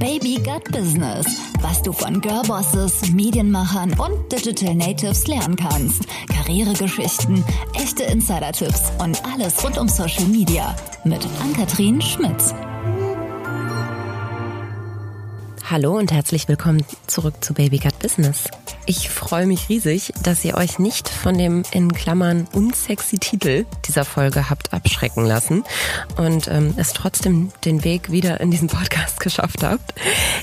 Baby Gut Business, was du von Girlbosses, Medienmachern und Digital Natives lernen kannst. Karrieregeschichten, echte Insider-Tipps und alles rund um Social Media mit Ann-Kathrin Schmitz. Hallo und herzlich willkommen zurück zu Baby Gut Business. Ich freue mich riesig, dass ihr euch nicht von dem in Klammern unsexy Titel dieser Folge habt abschrecken lassen und ähm, es trotzdem den Weg wieder in diesen Podcast geschafft habt.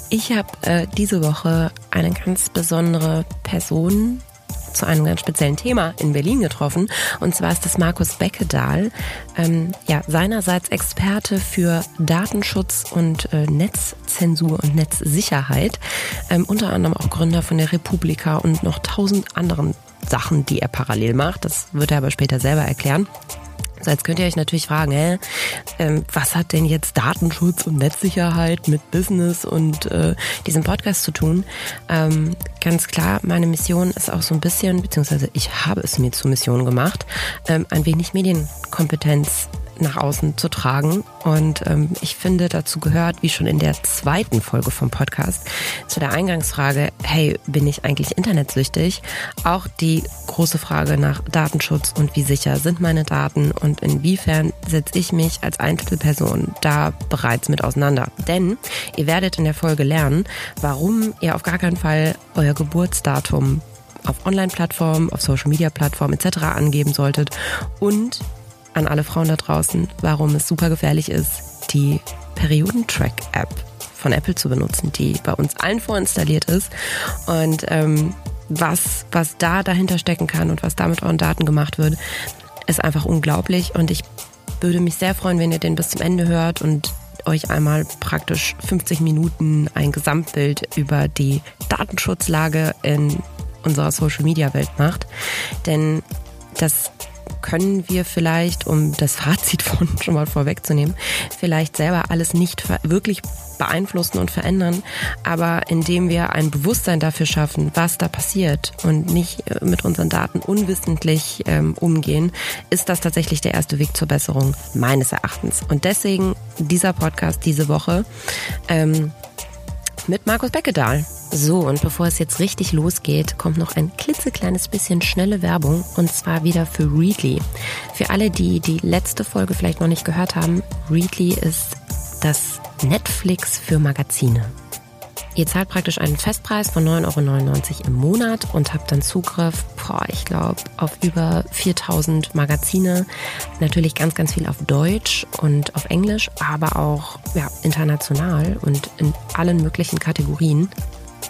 Ich habe äh, diese Woche eine ganz besondere Person zu einem ganz speziellen Thema in Berlin getroffen. Und zwar ist das Markus Beckedahl, ähm, ja, seinerseits Experte für Datenschutz und äh, Netzzensur und Netzsicherheit. Ähm, unter anderem auch Gründer von der Republika und noch tausend anderen Sachen, die er parallel macht. Das wird er aber später selber erklären. So, jetzt könnt ihr euch natürlich fragen, hä, ähm, was hat denn jetzt Datenschutz und Netzsicherheit mit Business und äh, diesem Podcast zu tun? Ähm, ganz klar, meine Mission ist auch so ein bisschen, beziehungsweise ich habe es mir zur Mission gemacht, ähm, ein wenig Medienkompetenz nach außen zu tragen. Und ähm, ich finde, dazu gehört, wie schon in der zweiten Folge vom Podcast, zu der Eingangsfrage, hey, bin ich eigentlich internetsüchtig? Auch die große Frage nach Datenschutz und wie sicher sind meine Daten und inwiefern setze ich mich als Einzelperson da bereits mit auseinander. Denn ihr werdet in der Folge lernen, warum ihr auf gar keinen Fall euer Geburtsdatum auf Online-Plattformen, auf Social-Media-Plattformen etc. angeben solltet und an alle Frauen da draußen, warum es super gefährlich ist, die Periodentrack-App von Apple zu benutzen, die bei uns allen vorinstalliert ist. Und ähm, was, was da dahinter stecken kann und was da mit euren Daten gemacht wird, ist einfach unglaublich. Und ich würde mich sehr freuen, wenn ihr den bis zum Ende hört und euch einmal praktisch 50 Minuten ein Gesamtbild über die Datenschutzlage in unserer Social-Media-Welt macht. Denn das können wir vielleicht, um das Fazit von schon mal vorwegzunehmen, vielleicht selber alles nicht wirklich beeinflussen und verändern, aber indem wir ein Bewusstsein dafür schaffen, was da passiert und nicht äh, mit unseren Daten unwissentlich ähm, umgehen, ist das tatsächlich der erste Weg zur Besserung meines Erachtens. Und deswegen dieser Podcast diese Woche ähm, mit Markus Beckedahl. So, und bevor es jetzt richtig losgeht, kommt noch ein klitzekleines bisschen schnelle Werbung und zwar wieder für Readly. Für alle, die die letzte Folge vielleicht noch nicht gehört haben, Readly ist das Netflix für Magazine. Ihr zahlt praktisch einen Festpreis von 9,99 Euro im Monat und habt dann Zugriff, boah, ich glaube, auf über 4000 Magazine. Natürlich ganz, ganz viel auf Deutsch und auf Englisch, aber auch ja, international und in allen möglichen Kategorien.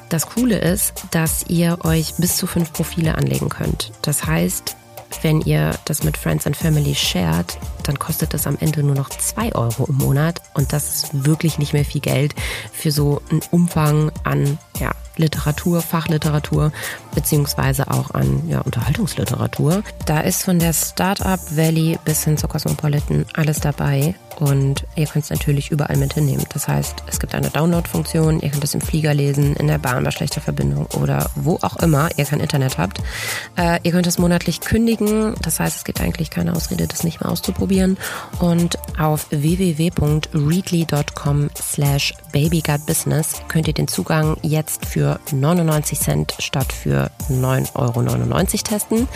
Das Coole ist, dass ihr euch bis zu fünf Profile anlegen könnt. Das heißt, wenn ihr das mit Friends and Family shared, dann kostet das am Ende nur noch zwei Euro im Monat. Und das ist wirklich nicht mehr viel Geld für so einen Umfang an ja, Literatur, Fachliteratur, beziehungsweise auch an ja, Unterhaltungsliteratur. Da ist von der Startup Valley bis hin zur Cosmopolitan alles dabei. Und ihr könnt es natürlich überall mit hinnehmen. Das heißt, es gibt eine Download-Funktion, ihr könnt es im Flieger lesen, in der Bahn bei schlechter Verbindung oder wo auch immer ihr kein Internet habt. Äh, ihr könnt es monatlich kündigen. Das heißt, es gibt eigentlich keine Ausrede, das nicht mehr auszuprobieren. Und auf www.readly.com slash babygutbusiness könnt ihr den Zugang jetzt für 99 Cent statt für 9,99 Euro testen.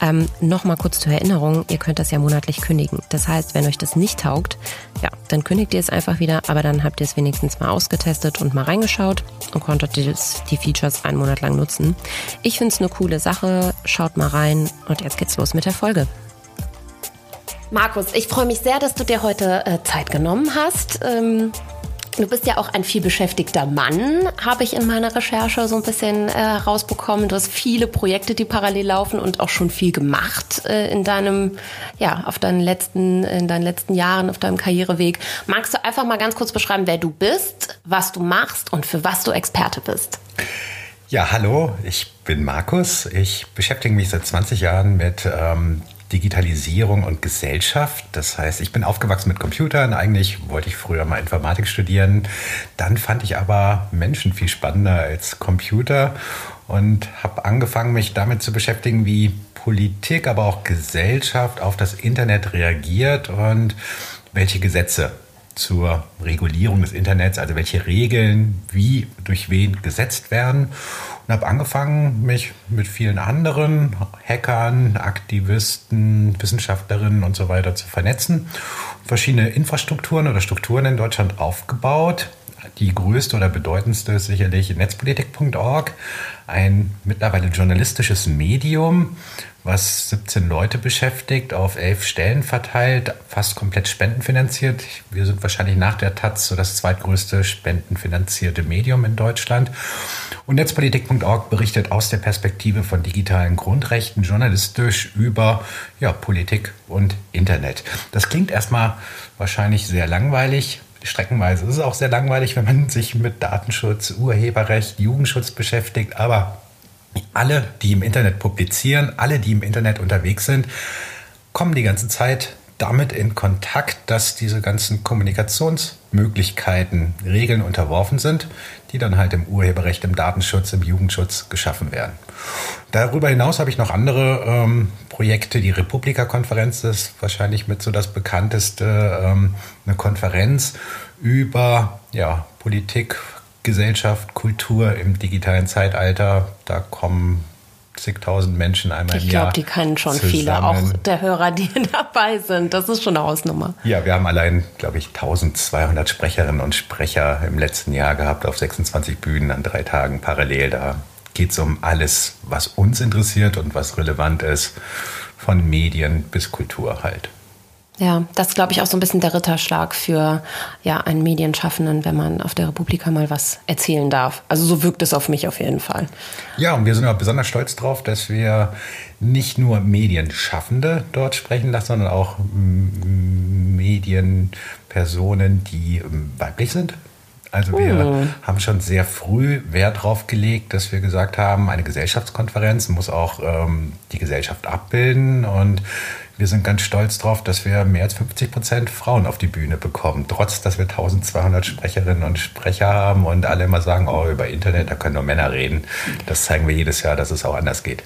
Ähm, Nochmal kurz zur Erinnerung, ihr könnt das ja monatlich kündigen. Das heißt, wenn euch das nicht taugt, ja, dann kündigt ihr es einfach wieder, aber dann habt ihr es wenigstens mal ausgetestet und mal reingeschaut und konntet die Features einen Monat lang nutzen. Ich finde es eine coole Sache. Schaut mal rein und jetzt geht's los mit der Folge. Markus, ich freue mich sehr, dass du dir heute äh, Zeit genommen hast. Ähm, Du bist ja auch ein viel beschäftigter Mann, habe ich in meiner Recherche so ein bisschen äh, herausbekommen. Du hast viele Projekte, die parallel laufen und auch schon viel gemacht äh, in deinem, ja, auf deinen letzten, in deinen letzten Jahren, auf deinem Karriereweg. Magst du einfach mal ganz kurz beschreiben, wer du bist, was du machst und für was du Experte bist? Ja, hallo, ich bin Markus. Ich beschäftige mich seit 20 Jahren mit ähm, Digitalisierung und Gesellschaft. Das heißt, ich bin aufgewachsen mit Computern. Eigentlich wollte ich früher mal Informatik studieren. Dann fand ich aber Menschen viel spannender als Computer und habe angefangen, mich damit zu beschäftigen, wie Politik, aber auch Gesellschaft auf das Internet reagiert und welche Gesetze zur Regulierung des Internets, also welche Regeln wie durch wen gesetzt werden. Und habe angefangen, mich mit vielen anderen Hackern, Aktivisten, Wissenschaftlerinnen und so weiter zu vernetzen. Verschiedene Infrastrukturen oder Strukturen in Deutschland aufgebaut. Die größte oder bedeutendste ist sicherlich netzpolitik.org, ein mittlerweile journalistisches Medium, was 17 Leute beschäftigt, auf elf Stellen verteilt, fast komplett spendenfinanziert. Wir sind wahrscheinlich nach der Taz so das zweitgrößte spendenfinanzierte Medium in Deutschland. Und Netzpolitik.org berichtet aus der Perspektive von digitalen Grundrechten journalistisch über ja, Politik und Internet. Das klingt erstmal wahrscheinlich sehr langweilig. Streckenweise ist es auch sehr langweilig, wenn man sich mit Datenschutz, Urheberrecht, Jugendschutz beschäftigt. Aber alle, die im Internet publizieren, alle, die im Internet unterwegs sind, kommen die ganze Zeit damit in Kontakt, dass diese ganzen Kommunikationsmöglichkeiten Regeln unterworfen sind, die dann halt im Urheberrecht, im Datenschutz, im Jugendschutz geschaffen werden. Darüber hinaus habe ich noch andere ähm, Projekte. Die Republika-Konferenz ist wahrscheinlich mit so das bekannteste, ähm, eine Konferenz über ja, Politik, Gesellschaft, Kultur im digitalen Zeitalter. Da kommen zigtausend Menschen einmal ich im Jahr. Ich glaube, die kennen schon zusammen. viele, auch der Hörer, die dabei sind. Das ist schon eine Hausnummer. Ja, wir haben allein, glaube ich, 1200 Sprecherinnen und Sprecher im letzten Jahr gehabt auf 26 Bühnen an drei Tagen parallel. Da geht es um alles, was uns interessiert und was relevant ist, von Medien bis Kultur halt. Ja, das ist, glaube ich auch so ein bisschen der Ritterschlag für ja, einen Medienschaffenden, wenn man auf der Republika mal was erzählen darf. Also so wirkt es auf mich auf jeden Fall. Ja, und wir sind auch besonders stolz darauf, dass wir nicht nur Medienschaffende dort sprechen lassen, sondern auch Medienpersonen, die weiblich sind. Also wir hm. haben schon sehr früh Wert darauf gelegt, dass wir gesagt haben, eine Gesellschaftskonferenz muss auch ähm, die Gesellschaft abbilden und wir sind ganz stolz darauf, dass wir mehr als 50 Prozent Frauen auf die Bühne bekommen, trotz dass wir 1200 Sprecherinnen und Sprecher haben und alle immer sagen, oh, über Internet, da können nur Männer reden. Das zeigen wir jedes Jahr, dass es auch anders geht.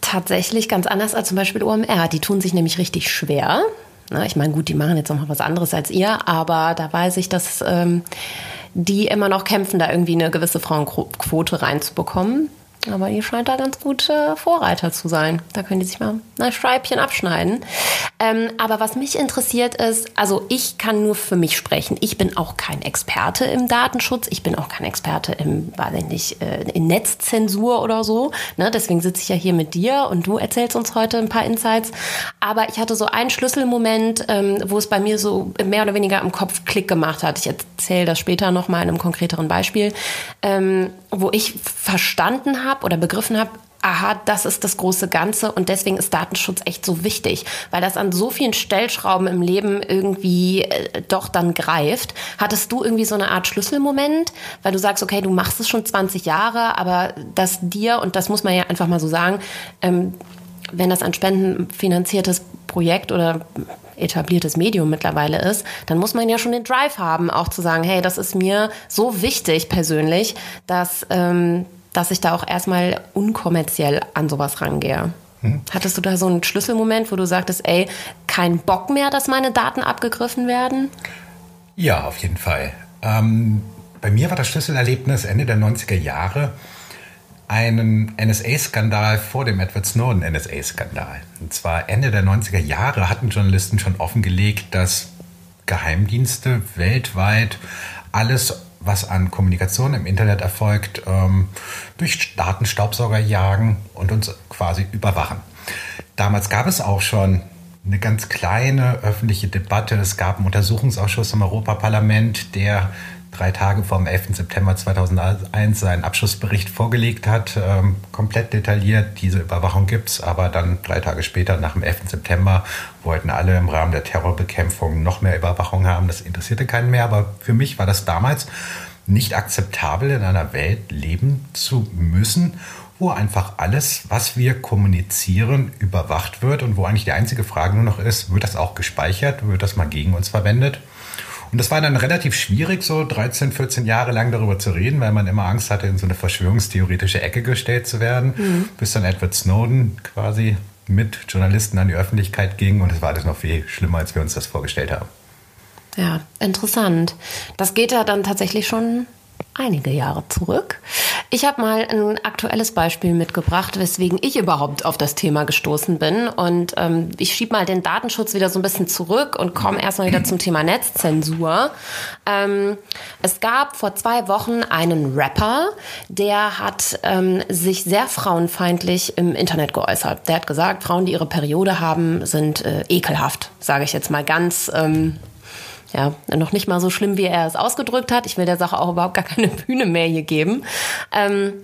Tatsächlich ganz anders als zum Beispiel OMR. Die tun sich nämlich richtig schwer. Na, ich meine, gut, die machen jetzt noch mal was anderes als ihr, aber da weiß ich, dass ähm, die immer noch kämpfen, da irgendwie eine gewisse Frauenquote reinzubekommen. Aber ihr scheint da ganz gute Vorreiter zu sein. Da können die sich mal ein Schreibchen abschneiden. Ähm, aber was mich interessiert ist, also ich kann nur für mich sprechen. Ich bin auch kein Experte im Datenschutz. Ich bin auch kein Experte im, weiß ich nicht, äh, in Netzzensur oder so. Ne? Deswegen sitze ich ja hier mit dir und du erzählst uns heute ein paar Insights. Aber ich hatte so einen Schlüsselmoment, ähm, wo es bei mir so mehr oder weniger im Kopf Klick gemacht hat. Ich erzähle das später nochmal in einem konkreteren Beispiel, ähm, wo ich verstanden habe, habe oder begriffen habe, aha, das ist das große Ganze und deswegen ist Datenschutz echt so wichtig, weil das an so vielen Stellschrauben im Leben irgendwie äh, doch dann greift. Hattest du irgendwie so eine Art Schlüsselmoment, weil du sagst, okay, du machst es schon 20 Jahre, aber dass dir, und das muss man ja einfach mal so sagen, ähm, wenn das ein spendenfinanziertes Projekt oder etabliertes Medium mittlerweile ist, dann muss man ja schon den Drive haben, auch zu sagen, hey, das ist mir so wichtig persönlich, dass ähm, dass ich da auch erstmal unkommerziell an sowas rangehe. Hm. Hattest du da so einen Schlüsselmoment, wo du sagtest, ey, kein Bock mehr, dass meine Daten abgegriffen werden? Ja, auf jeden Fall. Ähm, bei mir war das Schlüsselerlebnis Ende der 90er Jahre einen NSA-Skandal vor dem Edward Snowden NSA-Skandal. Und zwar Ende der 90er Jahre hatten Journalisten schon offengelegt, dass Geheimdienste weltweit alles was an Kommunikation im Internet erfolgt, ähm, durch Datenstaubsauger jagen und uns quasi überwachen. Damals gab es auch schon eine ganz kleine öffentliche Debatte. Es gab einen Untersuchungsausschuss im Europaparlament, der drei Tage vor dem 11. September 2001 seinen Abschlussbericht vorgelegt hat. Ähm, komplett detailliert, diese Überwachung gibt es, aber dann drei Tage später, nach dem 11. September, wollten alle im Rahmen der Terrorbekämpfung noch mehr Überwachung haben. Das interessierte keinen mehr, aber für mich war das damals nicht akzeptabel, in einer Welt leben zu müssen, wo einfach alles, was wir kommunizieren, überwacht wird und wo eigentlich die einzige Frage nur noch ist, wird das auch gespeichert, wird das mal gegen uns verwendet? Und das war dann relativ schwierig, so 13, 14 Jahre lang darüber zu reden, weil man immer Angst hatte, in so eine verschwörungstheoretische Ecke gestellt zu werden, mhm. bis dann Edward Snowden quasi mit Journalisten an die Öffentlichkeit ging und es war alles noch viel schlimmer, als wir uns das vorgestellt haben. Ja, interessant. Das geht ja dann tatsächlich schon einige Jahre zurück. Ich habe mal ein aktuelles Beispiel mitgebracht, weswegen ich überhaupt auf das Thema gestoßen bin. Und ähm, ich schiebe mal den Datenschutz wieder so ein bisschen zurück und komme erstmal wieder zum Thema Netzzensur. Ähm, es gab vor zwei Wochen einen Rapper, der hat ähm, sich sehr frauenfeindlich im Internet geäußert. Der hat gesagt, Frauen, die ihre Periode haben, sind äh, ekelhaft, sage ich jetzt mal ganz ähm, ja, noch nicht mal so schlimm, wie er es ausgedrückt hat. Ich will der Sache auch überhaupt gar keine Bühne mehr hier geben. Ähm,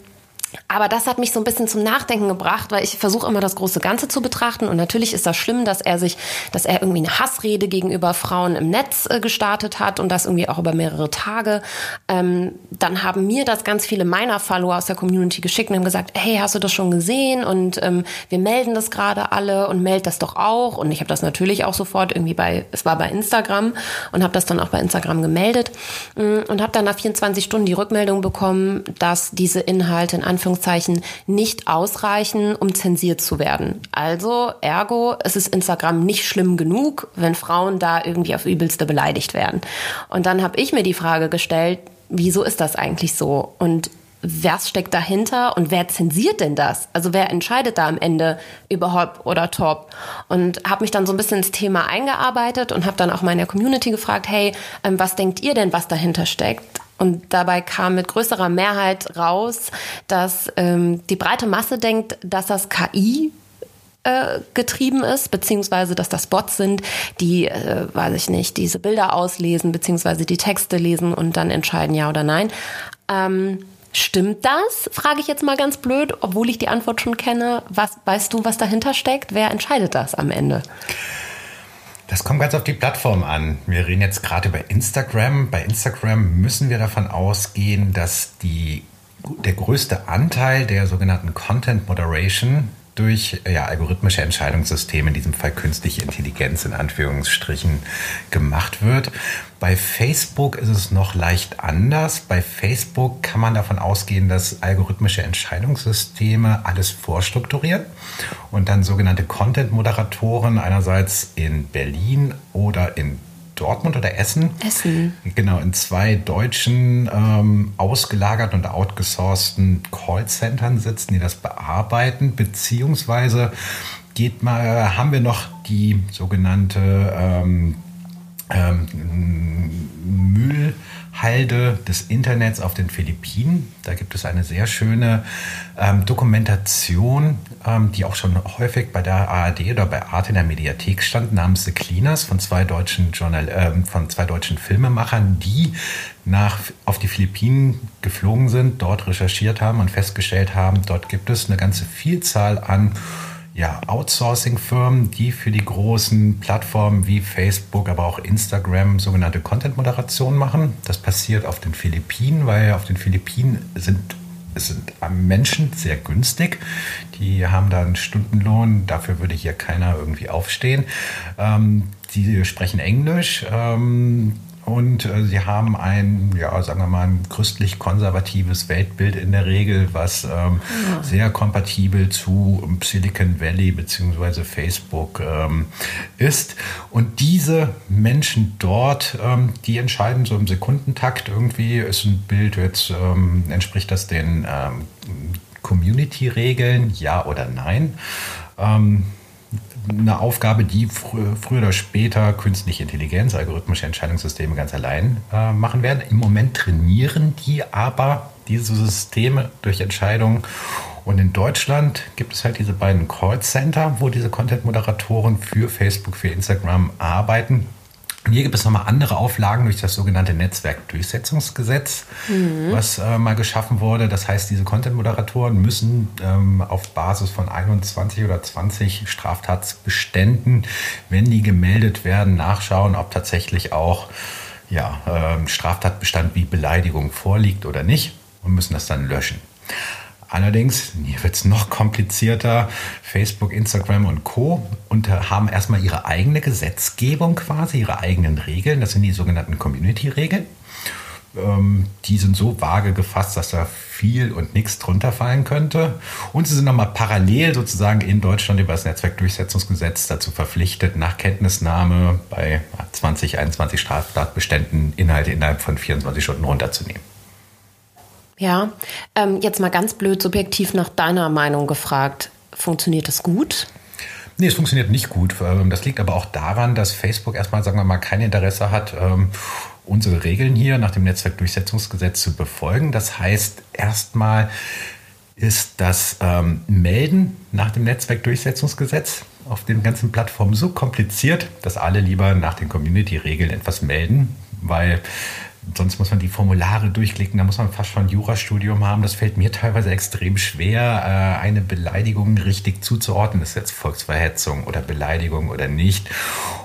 aber das hat mich so ein bisschen zum Nachdenken gebracht, weil ich versuche immer das große Ganze zu betrachten. Und natürlich ist das schlimm, dass er sich, dass er irgendwie eine Hassrede gegenüber Frauen im Netz äh, gestartet hat und das irgendwie auch über mehrere Tage. Ähm, dann haben mir das ganz viele meiner Follower aus der Community geschickt und haben gesagt, hey, hast du das schon gesehen? Und ähm, wir melden das gerade alle und meld das doch auch. Und ich habe das natürlich auch sofort irgendwie bei, es war bei Instagram und habe das dann auch bei Instagram gemeldet mm, und habe dann nach 24 Stunden die Rückmeldung bekommen, dass diese Inhalte in Anführungszeichen Anführungszeichen nicht ausreichen, um zensiert zu werden. Also, ergo, es ist Instagram nicht schlimm genug, wenn Frauen da irgendwie auf übelste beleidigt werden. Und dann habe ich mir die Frage gestellt, wieso ist das eigentlich so? Und was steckt dahinter und wer zensiert denn das? Also wer entscheidet da am Ende über Hop oder Top? Und habe mich dann so ein bisschen ins Thema eingearbeitet und habe dann auch meine Community gefragt, hey, ähm, was denkt ihr denn, was dahinter steckt? Und dabei kam mit größerer Mehrheit raus, dass ähm, die breite Masse denkt, dass das KI äh, getrieben ist, beziehungsweise dass das Bots sind, die, äh, weiß ich nicht, diese Bilder auslesen, beziehungsweise die Texte lesen und dann entscheiden ja oder nein. Ähm, stimmt das? Frage ich jetzt mal ganz blöd, obwohl ich die Antwort schon kenne. Was weißt du, was dahinter steckt? Wer entscheidet das am Ende? Das kommt ganz auf die Plattform an. Wir reden jetzt gerade über Instagram. Bei Instagram müssen wir davon ausgehen, dass die, der größte Anteil der sogenannten Content Moderation durch ja, algorithmische Entscheidungssysteme, in diesem Fall künstliche Intelligenz in Anführungsstrichen, gemacht wird. Bei Facebook ist es noch leicht anders. Bei Facebook kann man davon ausgehen, dass algorithmische Entscheidungssysteme alles vorstrukturieren und dann sogenannte Content-Moderatoren einerseits in Berlin oder in Dortmund oder Essen? Essen. Genau, in zwei deutschen ähm, ausgelagerten und outgesourcten Callcentern sitzen, die das bearbeiten, beziehungsweise geht mal, haben wir noch die sogenannte ähm, ähm, Müll Halde des Internets auf den Philippinen. Da gibt es eine sehr schöne ähm, Dokumentation, ähm, die auch schon häufig bei der ARD oder bei Arte in der Mediathek stand, namens The Cleaners von zwei deutschen, Journal äh, von zwei deutschen Filmemachern, die nach, auf die Philippinen geflogen sind, dort recherchiert haben und festgestellt haben, dort gibt es eine ganze Vielzahl an ja, Outsourcing-Firmen, die für die großen Plattformen wie Facebook, aber auch Instagram sogenannte Content-Moderation machen. Das passiert auf den Philippinen, weil auf den Philippinen sind sind Menschen sehr günstig. Die haben da einen Stundenlohn. Dafür würde hier keiner irgendwie aufstehen. Ähm, die sprechen Englisch. Ähm, und äh, sie haben ein, ja, sagen wir mal, ein christlich-konservatives Weltbild in der Regel, was ähm, ja. sehr kompatibel zu Silicon Valley bzw. Facebook ähm, ist. Und diese Menschen dort, ähm, die entscheiden so im Sekundentakt irgendwie, ist ein Bild jetzt, ähm, entspricht das den ähm, Community-Regeln, ja oder nein? Eine Aufgabe, die früher, früher oder später künstliche Intelligenz, algorithmische Entscheidungssysteme ganz allein äh, machen werden. Im Moment trainieren die aber diese Systeme durch Entscheidungen. Und in Deutschland gibt es halt diese beiden Callcenter, wo diese Content-Moderatoren für Facebook, für Instagram arbeiten. Und hier gibt es nochmal andere Auflagen durch das sogenannte Netzwerkdurchsetzungsgesetz, mhm. was äh, mal geschaffen wurde. Das heißt, diese Content-Moderatoren müssen ähm, auf Basis von 21 oder 20 Straftatsbeständen, wenn die gemeldet werden, nachschauen, ob tatsächlich auch ja, äh, Straftatbestand wie Beleidigung vorliegt oder nicht und müssen das dann löschen. Allerdings, hier wird es noch komplizierter. Facebook, Instagram und Co. Und haben erstmal ihre eigene Gesetzgebung quasi, ihre eigenen Regeln. Das sind die sogenannten Community-Regeln. Ähm, die sind so vage gefasst, dass da viel und nichts drunter fallen könnte. Und sie sind nochmal parallel sozusagen in Deutschland über das Netzwerkdurchsetzungsgesetz dazu verpflichtet, nach Kenntnisnahme bei 20, 21 Straftatbeständen Inhalte innerhalb von 24 Stunden runterzunehmen. Ja, ähm, jetzt mal ganz blöd subjektiv nach deiner Meinung gefragt. Funktioniert das gut? Nee, es funktioniert nicht gut. Ähm, das liegt aber auch daran, dass Facebook erstmal, sagen wir mal, kein Interesse hat, ähm, unsere Regeln hier nach dem Netzwerkdurchsetzungsgesetz zu befolgen. Das heißt, erstmal ist das ähm, Melden nach dem Netzwerkdurchsetzungsgesetz auf den ganzen Plattformen so kompliziert, dass alle lieber nach den Community-Regeln etwas melden, weil sonst muss man die Formulare durchklicken, da muss man fast schon ein Jurastudium haben. Das fällt mir teilweise extrem schwer, äh, eine Beleidigung richtig zuzuordnen. Ist jetzt Volksverhetzung oder Beleidigung oder nicht.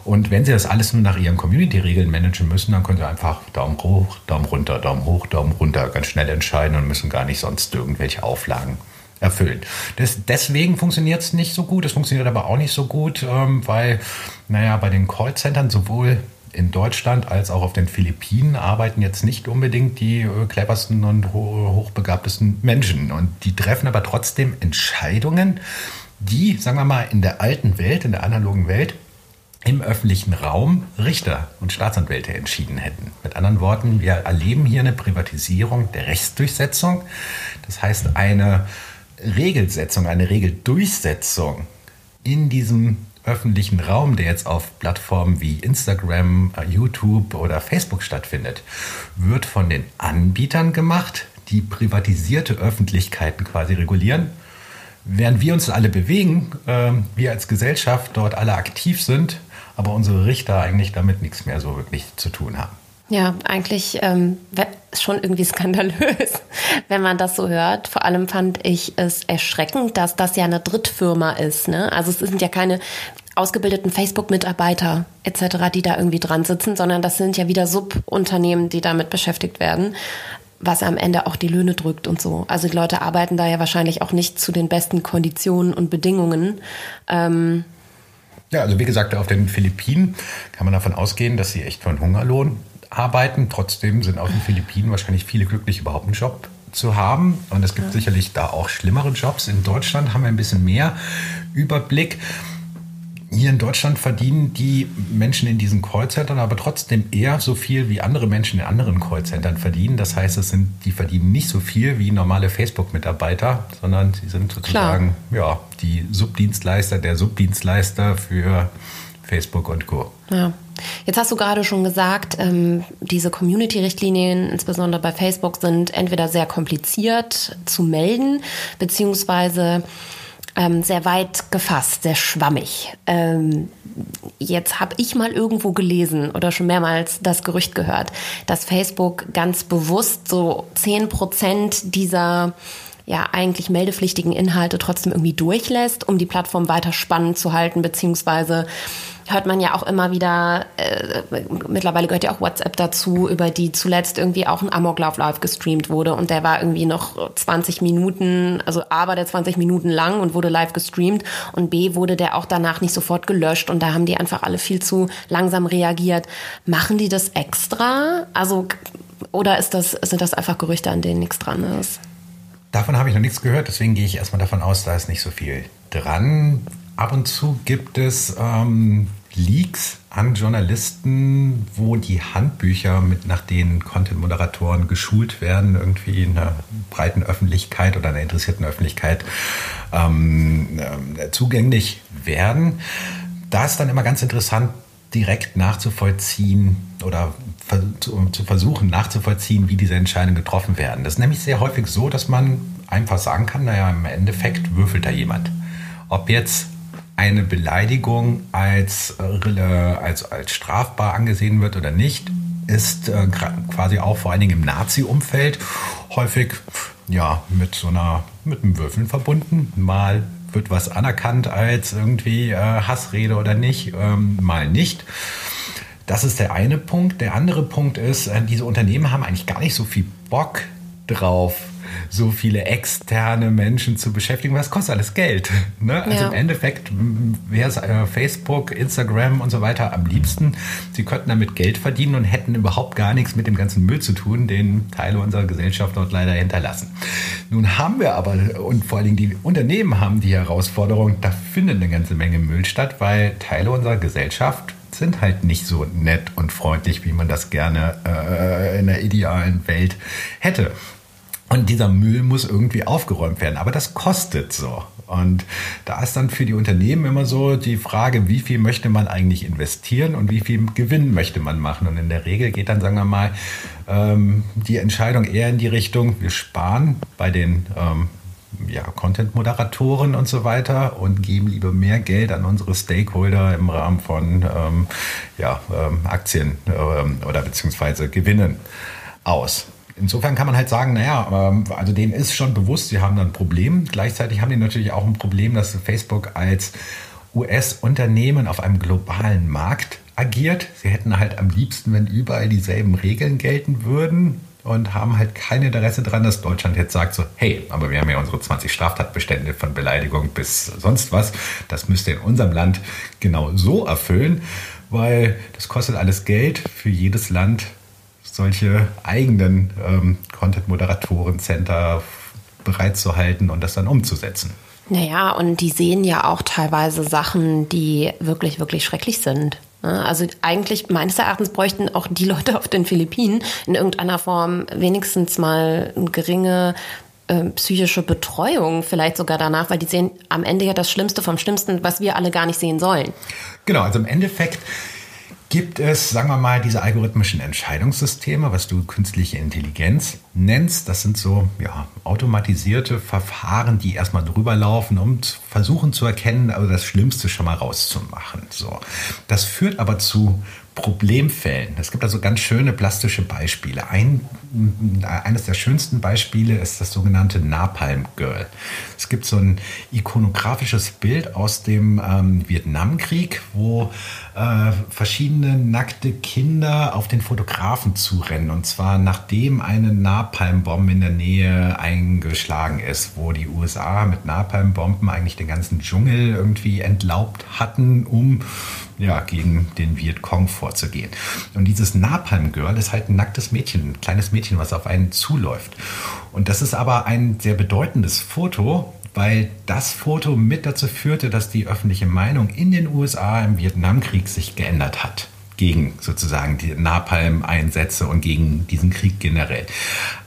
Und wenn Sie das alles nur nach Ihren Community-Regeln managen müssen, dann können Sie einfach Daumen hoch, Daumen runter, Daumen hoch, Daumen runter ganz schnell entscheiden und müssen gar nicht sonst irgendwelche Auflagen erfüllen. Das, deswegen funktioniert es nicht so gut. Es funktioniert aber auch nicht so gut, ähm, weil, naja, bei den Callcentern sowohl in Deutschland als auch auf den Philippinen arbeiten jetzt nicht unbedingt die äh, cleversten und hochbegabtesten Menschen. Und die treffen aber trotzdem Entscheidungen, die, sagen wir mal, in der alten Welt, in der analogen Welt, im öffentlichen Raum Richter und Staatsanwälte entschieden hätten. Mit anderen Worten, wir erleben hier eine Privatisierung der Rechtsdurchsetzung. Das heißt, eine Regelsetzung, eine Regeldurchsetzung in diesem öffentlichen Raum, der jetzt auf Plattformen wie Instagram, YouTube oder Facebook stattfindet, wird von den Anbietern gemacht, die privatisierte Öffentlichkeiten quasi regulieren. Während wir uns alle bewegen, äh, wir als Gesellschaft dort alle aktiv sind, aber unsere Richter eigentlich damit nichts mehr so wirklich zu tun haben. Ja, eigentlich ähm, schon irgendwie skandalös, wenn man das so hört. Vor allem fand ich es erschreckend, dass das ja eine Drittfirma ist. Ne? Also es sind ja keine ausgebildeten Facebook-Mitarbeiter etc., die da irgendwie dran sitzen, sondern das sind ja wieder Subunternehmen, die damit beschäftigt werden, was am Ende auch die Löhne drückt und so. Also die Leute arbeiten da ja wahrscheinlich auch nicht zu den besten Konditionen und Bedingungen. Ähm ja, also wie gesagt, auf den Philippinen kann man davon ausgehen, dass sie echt von Hungerlohn arbeiten. Trotzdem sind auf den Philippinen wahrscheinlich viele glücklich, überhaupt einen Job zu haben. Und es gibt ja. sicherlich da auch schlimmere Jobs. In Deutschland haben wir ein bisschen mehr Überblick. Hier in Deutschland verdienen die Menschen in diesen Callcentern aber trotzdem eher so viel wie andere Menschen in anderen Callcentern verdienen. Das heißt, es sind, die verdienen nicht so viel wie normale Facebook-Mitarbeiter, sondern sie sind sozusagen ja, die Subdienstleister der Subdienstleister für Facebook und Co. Ja. Jetzt hast du gerade schon gesagt, ähm, diese Community-Richtlinien, insbesondere bei Facebook, sind entweder sehr kompliziert zu melden, beziehungsweise ähm, sehr weit gefasst, sehr schwammig. Ähm, jetzt habe ich mal irgendwo gelesen oder schon mehrmals das Gerücht gehört, dass Facebook ganz bewusst so 10 Prozent dieser ja eigentlich meldepflichtigen Inhalte trotzdem irgendwie durchlässt, um die Plattform weiter spannend zu halten, beziehungsweise hört man ja auch immer wieder, äh, mittlerweile gehört ja auch WhatsApp dazu, über die zuletzt irgendwie auch ein Amoklauf live gestreamt wurde und der war irgendwie noch 20 Minuten, also A war der 20 Minuten lang und wurde live gestreamt und B wurde der auch danach nicht sofort gelöscht und da haben die einfach alle viel zu langsam reagiert. Machen die das extra? Also oder ist das, sind das einfach Gerüchte, an denen nichts dran ist? Davon habe ich noch nichts gehört, deswegen gehe ich erstmal davon aus, da ist nicht so viel dran. Ab und zu gibt es ähm, Leaks an Journalisten, wo die Handbücher, mit, nach denen Content-Moderatoren geschult werden, irgendwie in einer breiten Öffentlichkeit oder einer interessierten Öffentlichkeit ähm, äh, zugänglich werden. Da ist dann immer ganz interessant, direkt nachzuvollziehen oder zu, versuchen nachzuvollziehen, wie diese Entscheidungen getroffen werden. Das ist nämlich sehr häufig so, dass man einfach sagen kann, naja, im Endeffekt würfelt da jemand. Ob jetzt eine Beleidigung als, als, als strafbar angesehen wird oder nicht, ist äh, quasi auch vor allen Dingen im Nazi-Umfeld häufig ja, mit so einer, mit einem Würfeln verbunden. Mal wird was anerkannt als irgendwie äh, Hassrede oder nicht, ähm, mal nicht. Das ist der eine Punkt. Der andere Punkt ist, äh, diese Unternehmen haben eigentlich gar nicht so viel Bock, drauf, so viele externe Menschen zu beschäftigen, weil es kostet alles Geld. Ne? Also ja. im Endeffekt wäre es äh, Facebook, Instagram und so weiter am liebsten. Sie könnten damit Geld verdienen und hätten überhaupt gar nichts mit dem ganzen Müll zu tun, den Teile unserer Gesellschaft dort leider hinterlassen. Nun haben wir aber, und vor allen Dingen die Unternehmen haben die Herausforderung, da findet eine ganze Menge Müll statt, weil Teile unserer Gesellschaft sind halt nicht so nett und freundlich, wie man das gerne äh, in der idealen Welt hätte. Und dieser Müll muss irgendwie aufgeräumt werden. Aber das kostet so. Und da ist dann für die Unternehmen immer so die Frage, wie viel möchte man eigentlich investieren und wie viel Gewinn möchte man machen. Und in der Regel geht dann, sagen wir mal, ähm, die Entscheidung eher in die Richtung, wir sparen bei den ähm, ja, Content-Moderatoren und so weiter und geben lieber mehr Geld an unsere Stakeholder im Rahmen von ähm, ja, Aktien oder beziehungsweise Gewinnen aus insofern kann man halt sagen, naja, ähm, also denen ist schon bewusst, sie haben da ein Problem. Gleichzeitig haben die natürlich auch ein Problem, dass Facebook als US-Unternehmen auf einem globalen Markt agiert. Sie hätten halt am liebsten, wenn überall dieselben Regeln gelten würden und haben halt kein Interesse daran, dass Deutschland jetzt sagt so, hey, aber wir haben ja unsere 20 Straftatbestände von Beleidigung bis sonst was. Das müsst ihr in unserem Land genau so erfüllen, weil das kostet alles Geld für jedes Land solche eigenen ähm, Content-Moderatoren-Center bereitzuhalten und das dann umzusetzen. Naja, und die sehen ja auch teilweise Sachen, die wirklich, wirklich schrecklich sind. Ne? Also eigentlich meines Erachtens bräuchten auch die Leute auf den Philippinen in irgendeiner Form wenigstens mal eine geringe äh, psychische Betreuung, vielleicht sogar danach, weil die sehen am Ende ja das Schlimmste vom Schlimmsten, was wir alle gar nicht sehen sollen. Genau, also im Endeffekt gibt es, sagen wir mal, diese algorithmischen Entscheidungssysteme, was du künstliche Intelligenz nennst. Das sind so ja, automatisierte Verfahren, die erstmal drüber laufen, um versuchen zu erkennen, also das Schlimmste schon mal rauszumachen. So. Das führt aber zu Problemfällen. Es gibt also ganz schöne plastische Beispiele. Ein, eines der schönsten Beispiele ist das sogenannte Napalm Girl. Es gibt so ein ikonografisches Bild aus dem ähm, Vietnamkrieg, wo äh, verschiedene nackte Kinder auf den Fotografen zurennen. Und zwar nachdem eine Napalmbombe in der Nähe eingeschlagen ist, wo die USA mit Napalmbomben eigentlich den ganzen Dschungel irgendwie entlaubt hatten, um ja, gegen den Vietcong vorzugehen. Und dieses Napalm Girl ist halt ein nacktes Mädchen, ein kleines Mädchen, was auf einen zuläuft. Und das ist aber ein sehr bedeutendes Foto, weil das Foto mit dazu führte, dass die öffentliche Meinung in den USA im Vietnamkrieg sich geändert hat gegen sozusagen die Napalm-Einsätze und gegen diesen Krieg generell.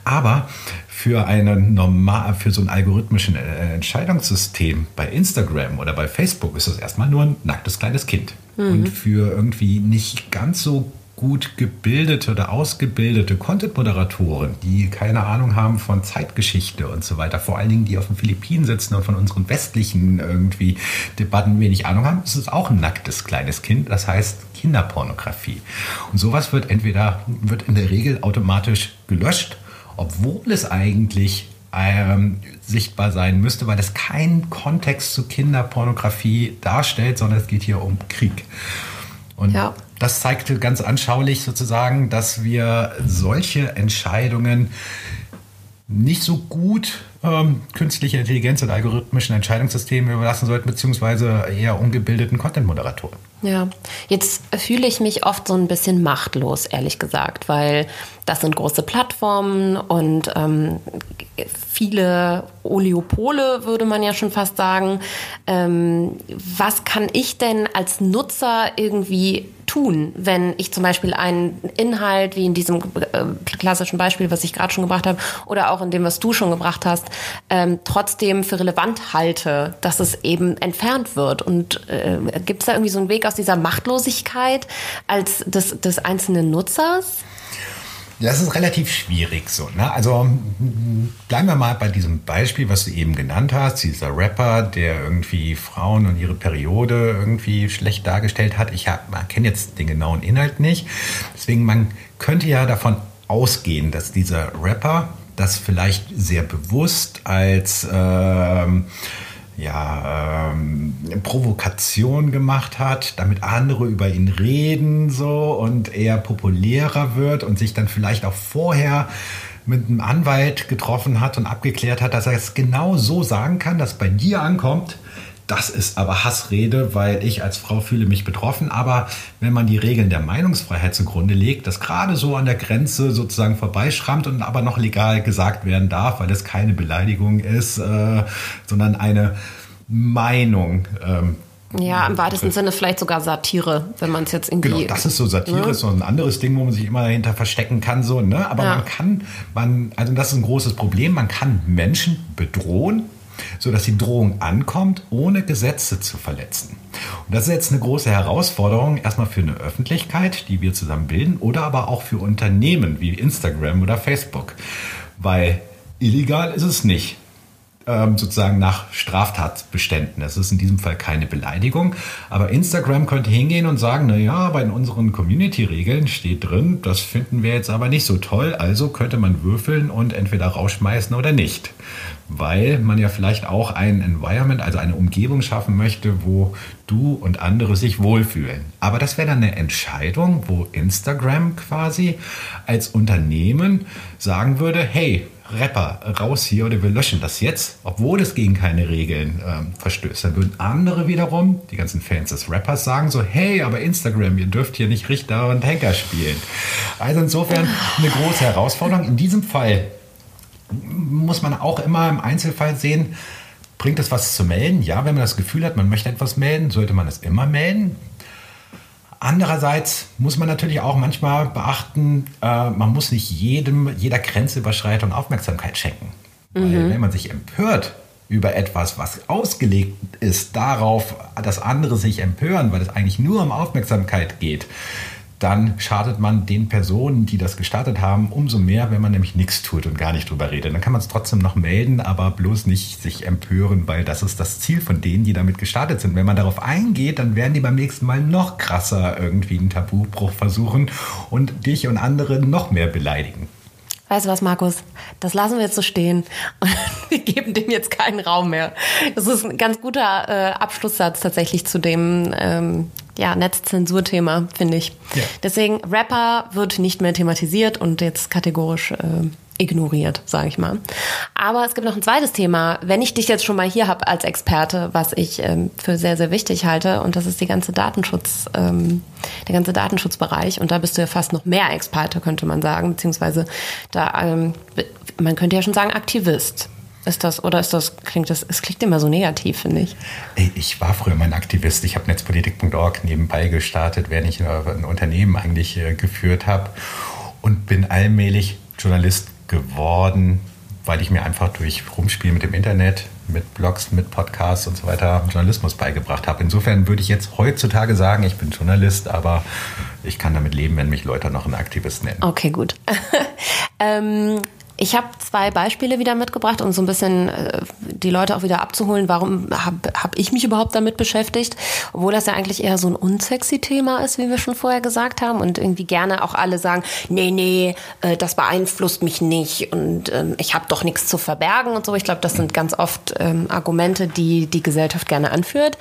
Aber für, eine normal, für so ein algorithmischen äh, Entscheidungssystem bei Instagram oder bei Facebook ist das erstmal nur ein nacktes kleines Kind. Mhm. Und für irgendwie nicht ganz so gut gebildete oder ausgebildete Content-Moderatoren, die keine Ahnung haben von Zeitgeschichte und so weiter, vor allen Dingen die auf den Philippinen sitzen und von unseren westlichen irgendwie Debatten wenig Ahnung haben, ist es auch ein nacktes kleines Kind, das heißt Kinderpornografie. Und sowas wird entweder, wird in der Regel automatisch gelöscht, obwohl es eigentlich ähm, sichtbar sein müsste, weil es keinen Kontext zu Kinderpornografie darstellt, sondern es geht hier um Krieg. Und ja. das zeigte ganz anschaulich sozusagen, dass wir solche Entscheidungen nicht so gut ähm, künstliche Intelligenz und algorithmischen Entscheidungssystemen überlassen sollten, beziehungsweise eher ungebildeten Content-Moderatoren. Ja, jetzt fühle ich mich oft so ein bisschen machtlos, ehrlich gesagt, weil das sind große Plattformen und ähm, viele Oleopole, würde man ja schon fast sagen. Ähm, was kann ich denn als Nutzer irgendwie tun, wenn ich zum Beispiel einen Inhalt, wie in diesem äh, klassischen Beispiel, was ich gerade schon gebracht habe, oder auch in dem, was du schon gebracht hast, ähm, trotzdem für relevant halte, dass es eben entfernt wird? Und äh, gibt es da irgendwie so einen Weg aus dieser Machtlosigkeit als des, des einzelnen Nutzers? Das ist relativ schwierig so. Ne? Also bleiben wir mal bei diesem Beispiel, was du eben genannt hast. Dieser Rapper, der irgendwie Frauen und ihre Periode irgendwie schlecht dargestellt hat. Ich kenne jetzt den genauen Inhalt nicht. Deswegen, man könnte ja davon ausgehen, dass dieser Rapper das vielleicht sehr bewusst als... Ähm, ja, ähm, Provokation gemacht hat, damit andere über ihn reden so und er populärer wird und sich dann vielleicht auch vorher mit einem Anwalt getroffen hat und abgeklärt hat, dass er es genau so sagen kann, dass bei dir ankommt, das ist aber Hassrede, weil ich als Frau fühle mich betroffen. Aber wenn man die Regeln der Meinungsfreiheit zugrunde legt, das gerade so an der Grenze sozusagen vorbeischrammt und aber noch legal gesagt werden darf, weil es keine Beleidigung ist, äh, sondern eine Meinung. Ähm, ja, im weitesten Sinne vielleicht sogar Satire, wenn man es jetzt irgendwie. Genau, das ist so Satire, ne? ist so ein anderes Ding, wo man sich immer dahinter verstecken kann, so, ne? Aber ja. man kann, man, also das ist ein großes Problem, man kann Menschen bedrohen, sodass die Drohung ankommt, ohne Gesetze zu verletzen. Und das ist jetzt eine große Herausforderung, erstmal für eine Öffentlichkeit, die wir zusammen bilden, oder aber auch für Unternehmen wie Instagram oder Facebook. Weil illegal ist es nicht sozusagen nach Straftatbeständen. Es ist in diesem Fall keine Beleidigung. Aber Instagram könnte hingehen und sagen, na ja, aber in unseren Community-Regeln steht drin, das finden wir jetzt aber nicht so toll. Also könnte man würfeln und entweder rausschmeißen oder nicht. Weil man ja vielleicht auch ein Environment, also eine Umgebung schaffen möchte, wo du und andere sich wohlfühlen. Aber das wäre dann eine Entscheidung, wo Instagram quasi als Unternehmen sagen würde, hey, Rapper raus hier oder wir löschen das jetzt, obwohl es gegen keine Regeln ähm, verstößt. Dann würden andere wiederum, die ganzen Fans des Rappers, sagen so, hey, aber Instagram, ihr dürft hier nicht Richter und Henker spielen. Also insofern eine große Herausforderung. In diesem Fall muss man auch immer im Einzelfall sehen, bringt es was zu melden? Ja, wenn man das Gefühl hat, man möchte etwas melden, sollte man es immer melden. Andererseits muss man natürlich auch manchmal beachten, äh, man muss nicht jedem, jeder Grenzüberschreitung Aufmerksamkeit schenken. Mhm. Weil wenn man sich empört über etwas, was ausgelegt ist darauf, dass andere sich empören, weil es eigentlich nur um Aufmerksamkeit geht, dann schadet man den Personen, die das gestartet haben, umso mehr, wenn man nämlich nichts tut und gar nicht drüber redet. Dann kann man es trotzdem noch melden, aber bloß nicht sich empören, weil das ist das Ziel von denen, die damit gestartet sind. Wenn man darauf eingeht, dann werden die beim nächsten Mal noch krasser irgendwie einen Tabubruch versuchen und dich und andere noch mehr beleidigen. Weißt du was, Markus? Das lassen wir jetzt so stehen und wir geben dem jetzt keinen Raum mehr. Das ist ein ganz guter äh, Abschlusssatz tatsächlich zu dem ähm, ja, Netzzensurthema, finde ich. Ja. Deswegen, Rapper wird nicht mehr thematisiert und jetzt kategorisch äh, ignoriert, sage ich mal. Aber es gibt noch ein zweites Thema, wenn ich dich jetzt schon mal hier habe als Experte, was ich ähm, für sehr, sehr wichtig halte, und das ist die ganze Datenschutz, ähm, der ganze Datenschutzbereich. Und da bist du ja fast noch mehr Experte, könnte man sagen, beziehungsweise da, ähm, man könnte ja schon sagen, Aktivist. Ist das, oder ist das, klingt das, es klingt immer so negativ, finde ich. Ich war früher mal ein Aktivist. Ich habe netzpolitik.org nebenbei gestartet, während ich ein Unternehmen eigentlich äh, geführt habe und bin allmählich Journalist geworden, weil ich mir einfach durch Rumspielen mit dem Internet, mit Blogs, mit Podcasts und so weiter Journalismus beigebracht habe. Insofern würde ich jetzt heutzutage sagen, ich bin Journalist, aber ich kann damit leben, wenn mich Leute noch einen Aktivist nennen. Okay, gut. ähm, ich habe zwei Beispiele wieder mitgebracht, um so ein bisschen äh, die Leute auch wieder abzuholen. Warum habe hab ich mich überhaupt damit beschäftigt? Obwohl das ja eigentlich eher so ein unsexy Thema ist, wie wir schon vorher gesagt haben. Und irgendwie gerne auch alle sagen, nee, nee, äh, das beeinflusst mich nicht und ähm, ich habe doch nichts zu verbergen und so. Ich glaube, das sind ganz oft ähm, Argumente, die die Gesellschaft gerne anführt.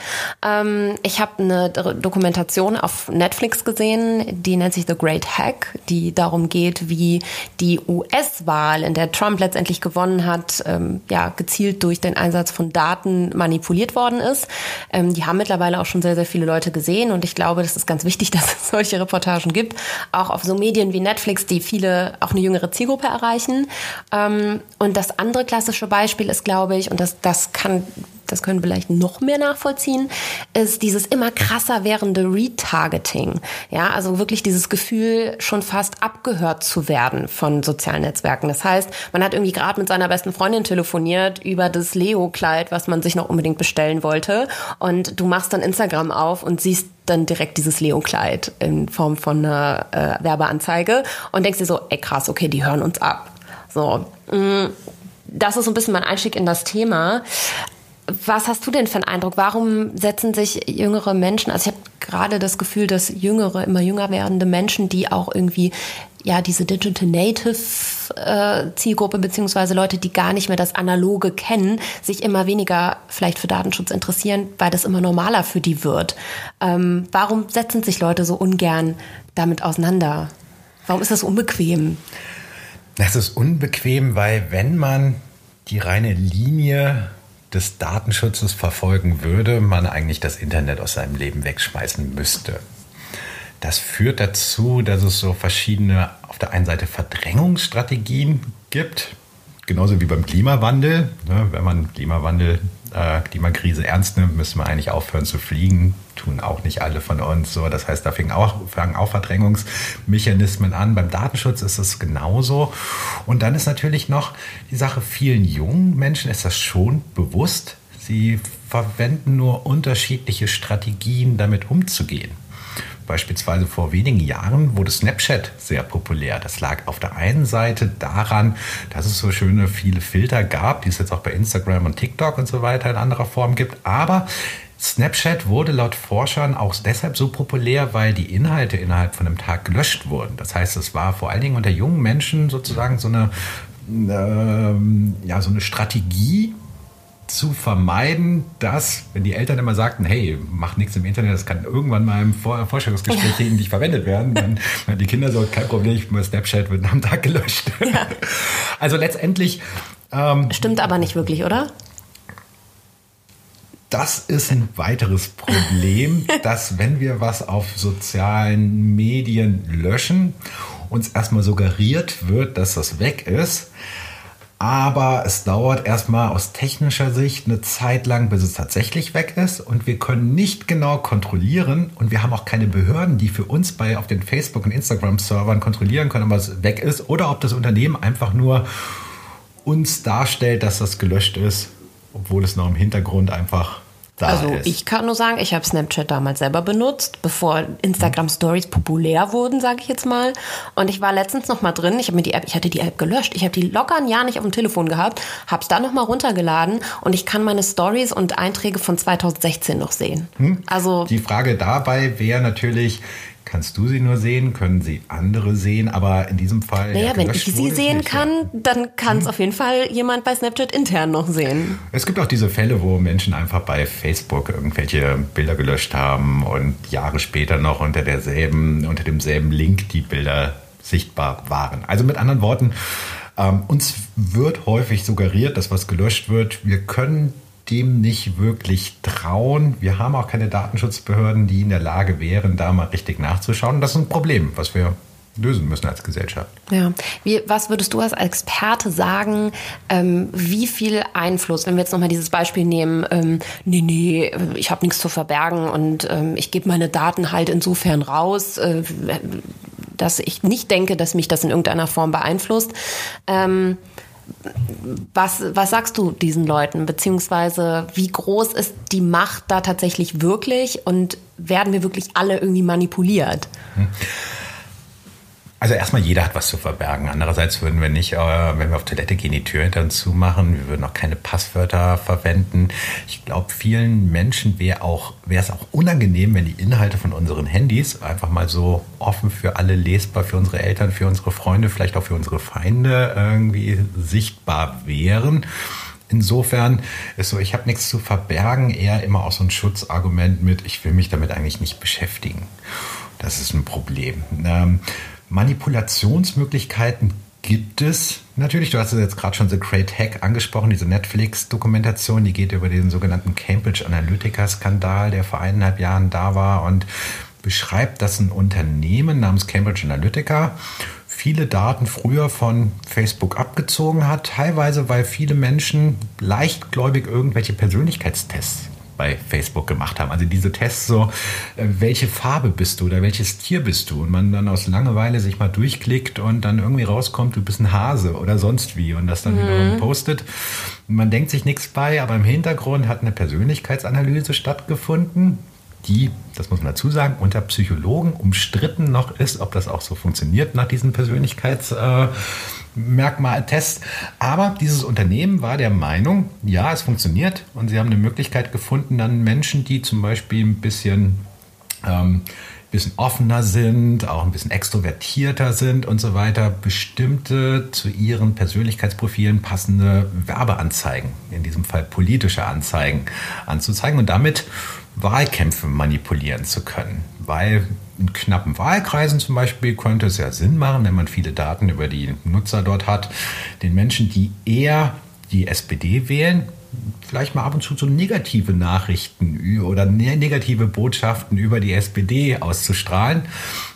Ähm, ich habe eine Dokumentation auf Netflix gesehen, die nennt sich The Great Hack, die darum geht, wie die US-Wahl Wahl, in der Trump letztendlich gewonnen hat, ähm, ja, gezielt durch den Einsatz von Daten manipuliert worden ist. Ähm, die haben mittlerweile auch schon sehr, sehr viele Leute gesehen und ich glaube, das ist ganz wichtig, dass es solche Reportagen gibt, auch auf so Medien wie Netflix, die viele, auch eine jüngere Zielgruppe erreichen. Ähm, und das andere klassische Beispiel ist, glaube ich, und das, das kann das können vielleicht noch mehr nachvollziehen, ist dieses immer krasser werdende Retargeting. Ja, also wirklich dieses Gefühl, schon fast abgehört zu werden von sozialen Netzwerken. Das heißt, man hat irgendwie gerade mit seiner besten Freundin telefoniert über das Leo-Kleid, was man sich noch unbedingt bestellen wollte. Und du machst dann Instagram auf und siehst dann direkt dieses Leo-Kleid in Form von einer äh, Werbeanzeige und denkst dir so, ey krass, okay, die hören uns ab. So, mm, das ist so ein bisschen mein Einstieg in das Thema. Was hast du denn für einen Eindruck? Warum setzen sich jüngere Menschen, also ich habe gerade das Gefühl, dass jüngere, immer jünger werdende Menschen, die auch irgendwie ja diese Digital Native äh, Zielgruppe beziehungsweise Leute, die gar nicht mehr das Analoge kennen, sich immer weniger vielleicht für Datenschutz interessieren, weil das immer normaler für die wird. Ähm, warum setzen sich Leute so ungern damit auseinander? Warum ist das unbequem? Das ist unbequem, weil wenn man die reine Linie des Datenschutzes verfolgen würde, man eigentlich das Internet aus seinem Leben wegschmeißen müsste. Das führt dazu, dass es so verschiedene, auf der einen Seite Verdrängungsstrategien gibt, genauso wie beim Klimawandel. Ne, wenn man Klimawandel, äh, Klimakrise ernst nimmt, müssen wir eigentlich aufhören zu fliegen. Tun auch nicht alle von uns so. Das heißt, da fangen auch, fangen auch Verdrängungsmechanismen an. Beim Datenschutz ist es genauso. Und dann ist natürlich noch die Sache, vielen jungen Menschen ist das schon bewusst. Sie verwenden nur unterschiedliche Strategien, damit umzugehen. Beispielsweise vor wenigen Jahren wurde Snapchat sehr populär. Das lag auf der einen Seite daran, dass es so schöne viele Filter gab, die es jetzt auch bei Instagram und TikTok und so weiter in anderer Form gibt. Aber Snapchat wurde laut Forschern auch deshalb so populär, weil die Inhalte innerhalb von einem Tag gelöscht wurden. Das heißt, es war vor allen Dingen unter jungen Menschen sozusagen so eine, ähm, ja, so eine Strategie, zu vermeiden, dass, wenn die Eltern immer sagten, hey, mach nichts im Internet, das kann irgendwann mal im Vor Vorstellungsgespräch gegen dich verwendet werden, dann die Kinder so, kein Problem, mein Snapchat wird am Tag gelöscht. Ja. Also letztendlich. Ähm, Stimmt aber nicht wirklich, oder? Das ist ein weiteres Problem, dass wenn wir was auf sozialen Medien löschen, uns erstmal suggeriert wird, dass das weg ist aber es dauert erstmal aus technischer Sicht eine Zeit lang, bis es tatsächlich weg ist. Und wir können nicht genau kontrollieren und wir haben auch keine Behörden, die für uns bei auf den Facebook- und Instagram-Servern kontrollieren können, ob es weg ist oder ob das Unternehmen einfach nur uns darstellt, dass das gelöscht ist, obwohl es noch im Hintergrund einfach da also ist. ich kann nur sagen, ich habe Snapchat damals selber benutzt, bevor Instagram Stories populär wurden, sage ich jetzt mal. Und ich war letztens noch mal drin. Ich habe mir die App, ich hatte die App gelöscht. Ich habe die locker ein Jahr nicht auf dem Telefon gehabt, habe es dann noch mal runtergeladen und ich kann meine Stories und Einträge von 2016 noch sehen. Hm? Also die Frage dabei wäre natürlich kannst du sie nur sehen, können sie andere sehen, aber in diesem Fall. Naja, ja, wenn ich sie sehen nicht, kann, dann kann es hm. auf jeden Fall jemand bei Snapchat intern noch sehen. Es gibt auch diese Fälle, wo Menschen einfach bei Facebook irgendwelche Bilder gelöscht haben und Jahre später noch unter derselben, unter demselben Link die Bilder sichtbar waren. Also mit anderen Worten, ähm, uns wird häufig suggeriert, dass was gelöscht wird. Wir können dem nicht wirklich trauen. Wir haben auch keine Datenschutzbehörden, die in der Lage wären, da mal richtig nachzuschauen. Das ist ein Problem, was wir lösen müssen als Gesellschaft. Ja. Wie, was würdest du als Experte sagen, ähm, wie viel Einfluss, wenn wir jetzt nochmal dieses Beispiel nehmen, ähm, nee, nee, ich habe nichts zu verbergen und ähm, ich gebe meine Daten halt insofern raus, äh, dass ich nicht denke, dass mich das in irgendeiner Form beeinflusst. Ähm, was, was sagst du diesen Leuten? Beziehungsweise wie groß ist die Macht da tatsächlich wirklich und werden wir wirklich alle irgendwie manipuliert? Hm. Also erstmal, jeder hat was zu verbergen. Andererseits würden wir nicht, äh, wenn wir auf Toilette gehen, die Tür hinter uns zumachen. Wir würden auch keine Passwörter verwenden. Ich glaube, vielen Menschen wäre auch, wäre es auch unangenehm, wenn die Inhalte von unseren Handys einfach mal so offen für alle lesbar, für unsere Eltern, für unsere Freunde, vielleicht auch für unsere Feinde irgendwie sichtbar wären. Insofern ist so, ich habe nichts zu verbergen, eher immer auch so ein Schutzargument mit, ich will mich damit eigentlich nicht beschäftigen. Das ist ein Problem. Ähm, Manipulationsmöglichkeiten gibt es natürlich. Du hast jetzt gerade schon The Great Hack angesprochen, diese Netflix-Dokumentation, die geht über den sogenannten Cambridge Analytica-Skandal, der vor eineinhalb Jahren da war und beschreibt, dass ein Unternehmen namens Cambridge Analytica viele Daten früher von Facebook abgezogen hat, teilweise weil viele Menschen leichtgläubig irgendwelche Persönlichkeitstests bei Facebook gemacht haben. Also diese Tests so, äh, welche Farbe bist du oder welches Tier bist du? Und man dann aus Langeweile sich mal durchklickt und dann irgendwie rauskommt, du bist ein Hase oder sonst wie und das dann mhm. wiederum postet. Man denkt sich nichts bei, aber im Hintergrund hat eine Persönlichkeitsanalyse stattgefunden die, das muss man dazu sagen, unter Psychologen umstritten noch ist, ob das auch so funktioniert nach diesen Persönlichkeitsmerkmaltests. Äh, Aber dieses Unternehmen war der Meinung, ja, es funktioniert. Und sie haben eine Möglichkeit gefunden, dann Menschen, die zum Beispiel ein bisschen ähm, bisschen offener sind, auch ein bisschen extrovertierter sind und so weiter, bestimmte zu ihren Persönlichkeitsprofilen passende Werbeanzeigen, in diesem Fall politische Anzeigen, anzuzeigen. Und damit Wahlkämpfe manipulieren zu können. Weil in knappen Wahlkreisen zum Beispiel könnte es ja Sinn machen, wenn man viele Daten über die Nutzer dort hat, den Menschen, die eher die SPD wählen, vielleicht mal ab und zu so negative Nachrichten oder ne-, negative Botschaften über die SPD auszustrahlen,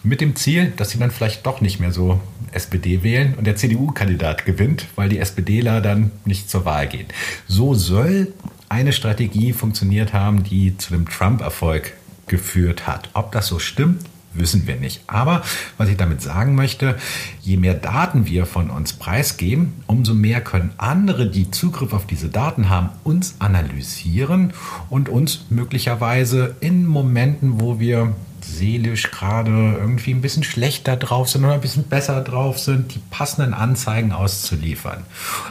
mit dem Ziel, dass sie dann vielleicht doch nicht mehr so SPD wählen und der CDU-Kandidat gewinnt, weil die SPDler dann nicht zur Wahl gehen. So soll eine Strategie funktioniert haben, die zu dem Trump-Erfolg geführt hat. Ob das so stimmt, wissen wir nicht. Aber was ich damit sagen möchte, je mehr Daten wir von uns preisgeben, umso mehr können andere, die Zugriff auf diese Daten haben, uns analysieren und uns möglicherweise in Momenten, wo wir seelisch gerade irgendwie ein bisschen schlechter drauf sind oder ein bisschen besser drauf sind, die passenden Anzeigen auszuliefern.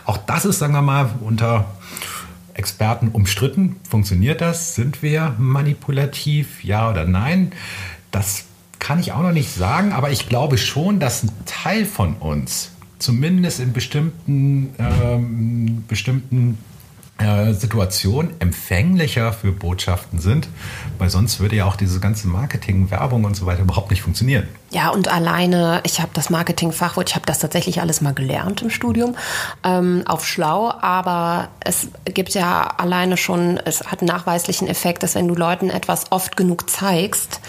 Auch das ist, sagen wir mal, unter Experten umstritten. Funktioniert das? Sind wir manipulativ? Ja oder nein? Das kann ich auch noch nicht sagen, aber ich glaube schon, dass ein Teil von uns zumindest in bestimmten, ähm, bestimmten äh, Situationen empfänglicher für Botschaften sind, weil sonst würde ja auch diese ganze Marketing, Werbung und so weiter überhaupt nicht funktionieren. Ja, und alleine, ich habe das Marketing-Fachwort, ich habe das tatsächlich alles mal gelernt im Studium, ähm, auf schlau, aber es gibt ja alleine schon, es hat einen nachweislichen Effekt, dass wenn du Leuten etwas oft genug zeigst,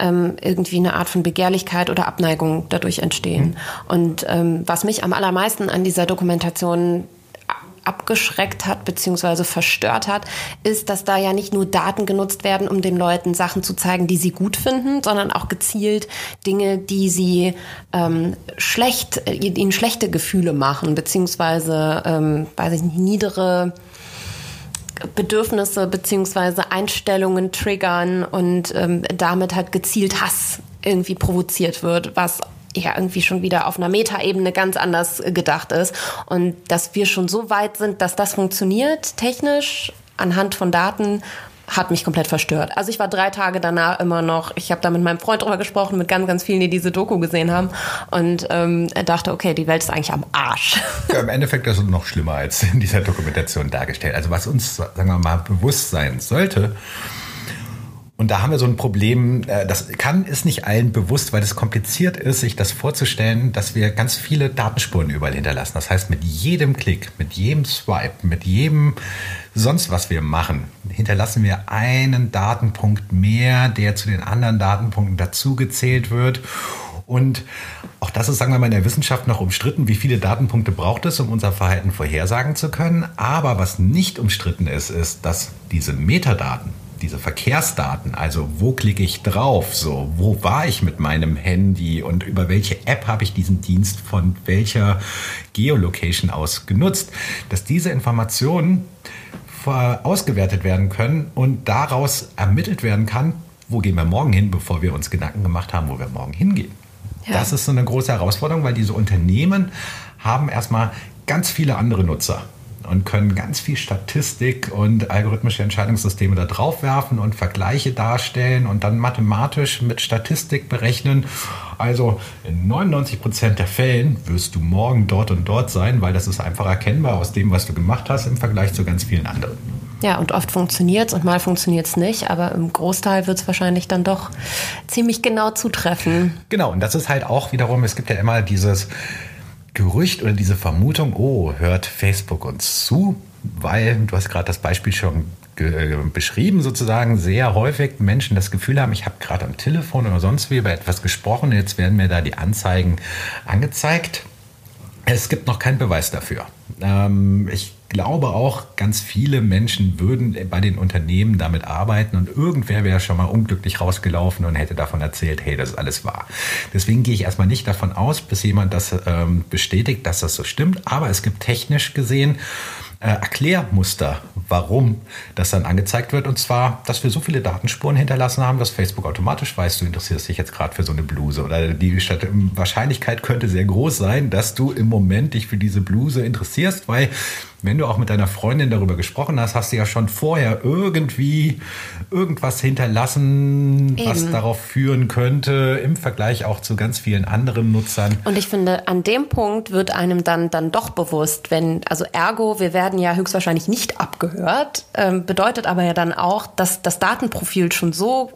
ähm, irgendwie eine Art von Begehrlichkeit oder Abneigung dadurch entstehen. Mhm. Und ähm, was mich am allermeisten an dieser Dokumentation abgeschreckt hat bzw. verstört hat, ist, dass da ja nicht nur Daten genutzt werden, um den Leuten Sachen zu zeigen, die sie gut finden, sondern auch gezielt Dinge, die sie ähm, schlecht, äh, ihnen schlechte Gefühle machen, beziehungsweise, ähm, weiß ich nicht, niedere Bedürfnisse beziehungsweise Einstellungen triggern und ähm, damit halt gezielt Hass irgendwie provoziert wird, was ja irgendwie schon wieder auf einer Metaebene ganz anders äh, gedacht ist. Und dass wir schon so weit sind, dass das funktioniert, technisch, anhand von Daten, hat mich komplett verstört. Also ich war drei Tage danach immer noch, ich habe da mit meinem Freund drüber gesprochen, mit ganz, ganz vielen, die diese Doku gesehen haben und ähm, dachte, okay, die Welt ist eigentlich am Arsch. Ja, Im Endeffekt ist es noch schlimmer als in dieser Dokumentation dargestellt. Also was uns, sagen wir mal, bewusst sein sollte, und da haben wir so ein Problem, äh, das kann, ist nicht allen bewusst, weil es kompliziert ist, sich das vorzustellen, dass wir ganz viele Datenspuren überall hinterlassen. Das heißt, mit jedem Klick, mit jedem Swipe, mit jedem sonst was wir machen, hinterlassen wir einen Datenpunkt mehr, der zu den anderen Datenpunkten dazugezählt wird. Und auch das ist, sagen wir mal, in der Wissenschaft noch umstritten, wie viele Datenpunkte braucht es, um unser Verhalten vorhersagen zu können. Aber was nicht umstritten ist, ist, dass diese Metadaten, diese Verkehrsdaten, also wo klicke ich drauf, so wo war ich mit meinem Handy und über welche App habe ich diesen Dienst von welcher Geolocation aus genutzt, dass diese Informationen ausgewertet werden können und daraus ermittelt werden kann, wo gehen wir morgen hin, bevor wir uns Gedanken gemacht haben, wo wir morgen hingehen. Ja. Das ist so eine große Herausforderung, weil diese Unternehmen haben erstmal ganz viele andere Nutzer und können ganz viel Statistik und algorithmische Entscheidungssysteme da drauf werfen und Vergleiche darstellen und dann mathematisch mit Statistik berechnen. Also in 99 Prozent der Fällen wirst du morgen dort und dort sein, weil das ist einfach erkennbar aus dem, was du gemacht hast im Vergleich zu ganz vielen anderen. Ja, und oft funktioniert es und mal funktioniert es nicht, aber im Großteil wird es wahrscheinlich dann doch ziemlich genau zutreffen. Genau, und das ist halt auch wiederum, es gibt ja immer dieses Gerücht oder diese Vermutung, oh, hört Facebook uns zu? Weil, du hast gerade das Beispiel schon äh, beschrieben, sozusagen, sehr häufig Menschen das Gefühl haben, ich habe gerade am Telefon oder sonst wie über etwas gesprochen, jetzt werden mir da die Anzeigen angezeigt. Es gibt noch keinen Beweis dafür. Ähm, ich glaube auch, ganz viele Menschen würden bei den Unternehmen damit arbeiten und irgendwer wäre schon mal unglücklich rausgelaufen und hätte davon erzählt, hey, das ist alles wahr. Deswegen gehe ich erstmal nicht davon aus, bis jemand das ähm, bestätigt, dass das so stimmt. Aber es gibt technisch gesehen äh, Erklärmuster, warum das dann angezeigt wird. Und zwar, dass wir so viele Datenspuren hinterlassen haben, dass Facebook automatisch weiß, du interessierst dich jetzt gerade für so eine Bluse. Oder die Wahrscheinlichkeit könnte sehr groß sein, dass du im Moment dich für diese Bluse interessierst, weil wenn du auch mit deiner Freundin darüber gesprochen hast, hast du ja schon vorher irgendwie irgendwas hinterlassen, Eben. was darauf führen könnte, im Vergleich auch zu ganz vielen anderen Nutzern. Und ich finde, an dem Punkt wird einem dann, dann doch bewusst, wenn, also ergo, wir werden ja höchstwahrscheinlich nicht abgehört, ähm, bedeutet aber ja dann auch, dass das Datenprofil schon so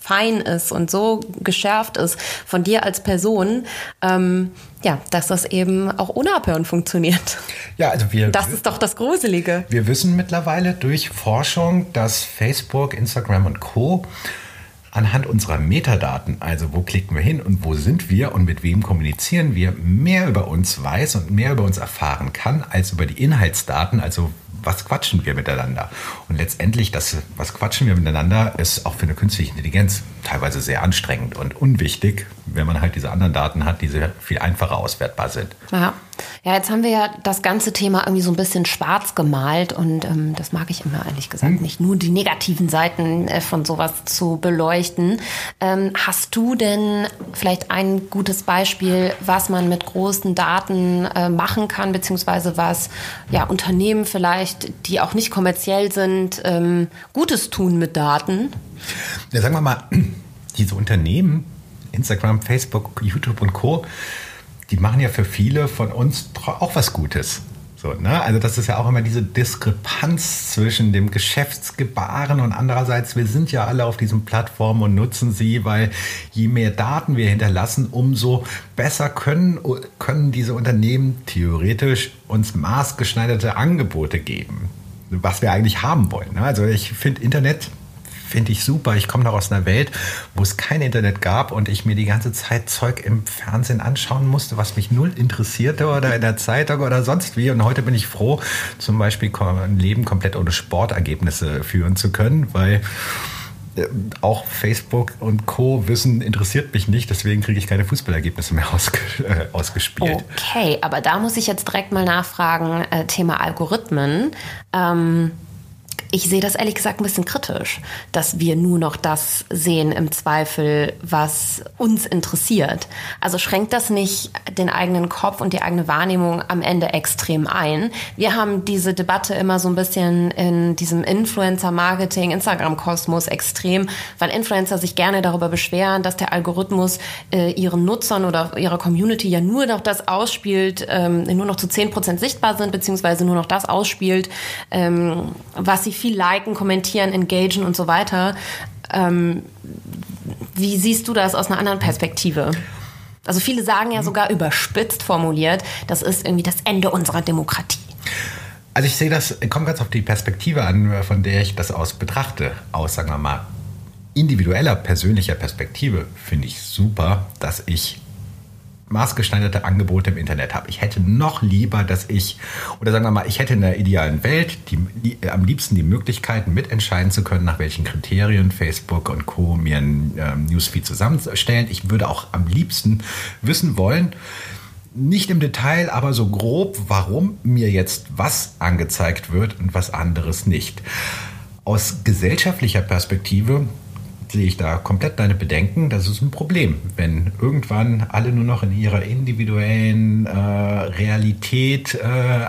fein ist und so geschärft ist von dir als Person, ähm, ja, dass das eben auch ohne Abhören funktioniert. Ja, also wir. Das ist doch das Gruselige. Wir wissen mittlerweile durch Forschung, dass Facebook, Instagram und Co. anhand unserer Metadaten, also wo klicken wir hin und wo sind wir und mit wem kommunizieren wir, mehr über uns weiß und mehr über uns erfahren kann als über die Inhaltsdaten, also was quatschen wir miteinander? Und letztendlich, das, was quatschen wir miteinander, ist auch für eine künstliche Intelligenz teilweise sehr anstrengend und unwichtig, wenn man halt diese anderen Daten hat, die sehr viel einfacher auswertbar sind. Ja. Ja, jetzt haben wir ja das ganze Thema irgendwie so ein bisschen schwarz gemalt und ähm, das mag ich immer ehrlich gesagt hm. nicht, nur die negativen Seiten äh, von sowas zu beleuchten. Ähm, hast du denn vielleicht ein gutes Beispiel, was man mit großen Daten äh, machen kann, beziehungsweise was ja Unternehmen vielleicht, die auch nicht kommerziell sind, ähm, Gutes tun mit Daten? Ja, sagen wir mal, diese Unternehmen, Instagram, Facebook, YouTube und Co., die machen ja für viele von uns auch was Gutes. So, ne? Also das ist ja auch immer diese Diskrepanz zwischen dem Geschäftsgebaren und andererseits, wir sind ja alle auf diesen Plattformen und nutzen sie, weil je mehr Daten wir hinterlassen, umso besser können, können diese Unternehmen theoretisch uns maßgeschneiderte Angebote geben, was wir eigentlich haben wollen. Ne? Also ich finde Internet finde ich super. Ich komme noch aus einer Welt, wo es kein Internet gab und ich mir die ganze Zeit Zeug im Fernsehen anschauen musste, was mich null interessierte oder in der Zeitung oder sonst wie. Und heute bin ich froh, zum Beispiel ein Leben komplett ohne Sportergebnisse führen zu können, weil äh, auch Facebook und Co. wissen, interessiert mich nicht, deswegen kriege ich keine Fußballergebnisse mehr ausge äh, ausgespielt. Okay, aber da muss ich jetzt direkt mal nachfragen, äh, Thema Algorithmen. Ähm ich sehe das ehrlich gesagt ein bisschen kritisch, dass wir nur noch das sehen im Zweifel, was uns interessiert. Also schränkt das nicht den eigenen Kopf und die eigene Wahrnehmung am Ende extrem ein? Wir haben diese Debatte immer so ein bisschen in diesem Influencer-Marketing, Instagram-Kosmos extrem, weil Influencer sich gerne darüber beschweren, dass der Algorithmus äh, ihren Nutzern oder ihrer Community ja nur noch das ausspielt, ähm, nur noch zu 10% sichtbar sind, beziehungsweise nur noch das ausspielt, ähm, was sie viel liken, kommentieren, engagen und so weiter. Ähm, wie siehst du das aus einer anderen Perspektive? Also viele sagen ja sogar überspitzt formuliert, das ist irgendwie das Ende unserer Demokratie. Also ich sehe das, kommt ganz auf die Perspektive an, von der ich das aus betrachte. Aus, sagen wir mal, individueller, persönlicher Perspektive finde ich super, dass ich maßgeschneiderte Angebote im Internet habe. Ich hätte noch lieber, dass ich, oder sagen wir mal, ich hätte in der idealen Welt die, die, am liebsten die Möglichkeiten mitentscheiden zu können, nach welchen Kriterien Facebook und Co. mir ein ähm, Newsfeed zusammenstellen. Ich würde auch am liebsten wissen wollen, nicht im Detail, aber so grob, warum mir jetzt was angezeigt wird und was anderes nicht. Aus gesellschaftlicher Perspektive sehe ich da komplett deine Bedenken. Das ist ein Problem, wenn irgendwann alle nur noch in ihrer individuellen äh, Realität äh,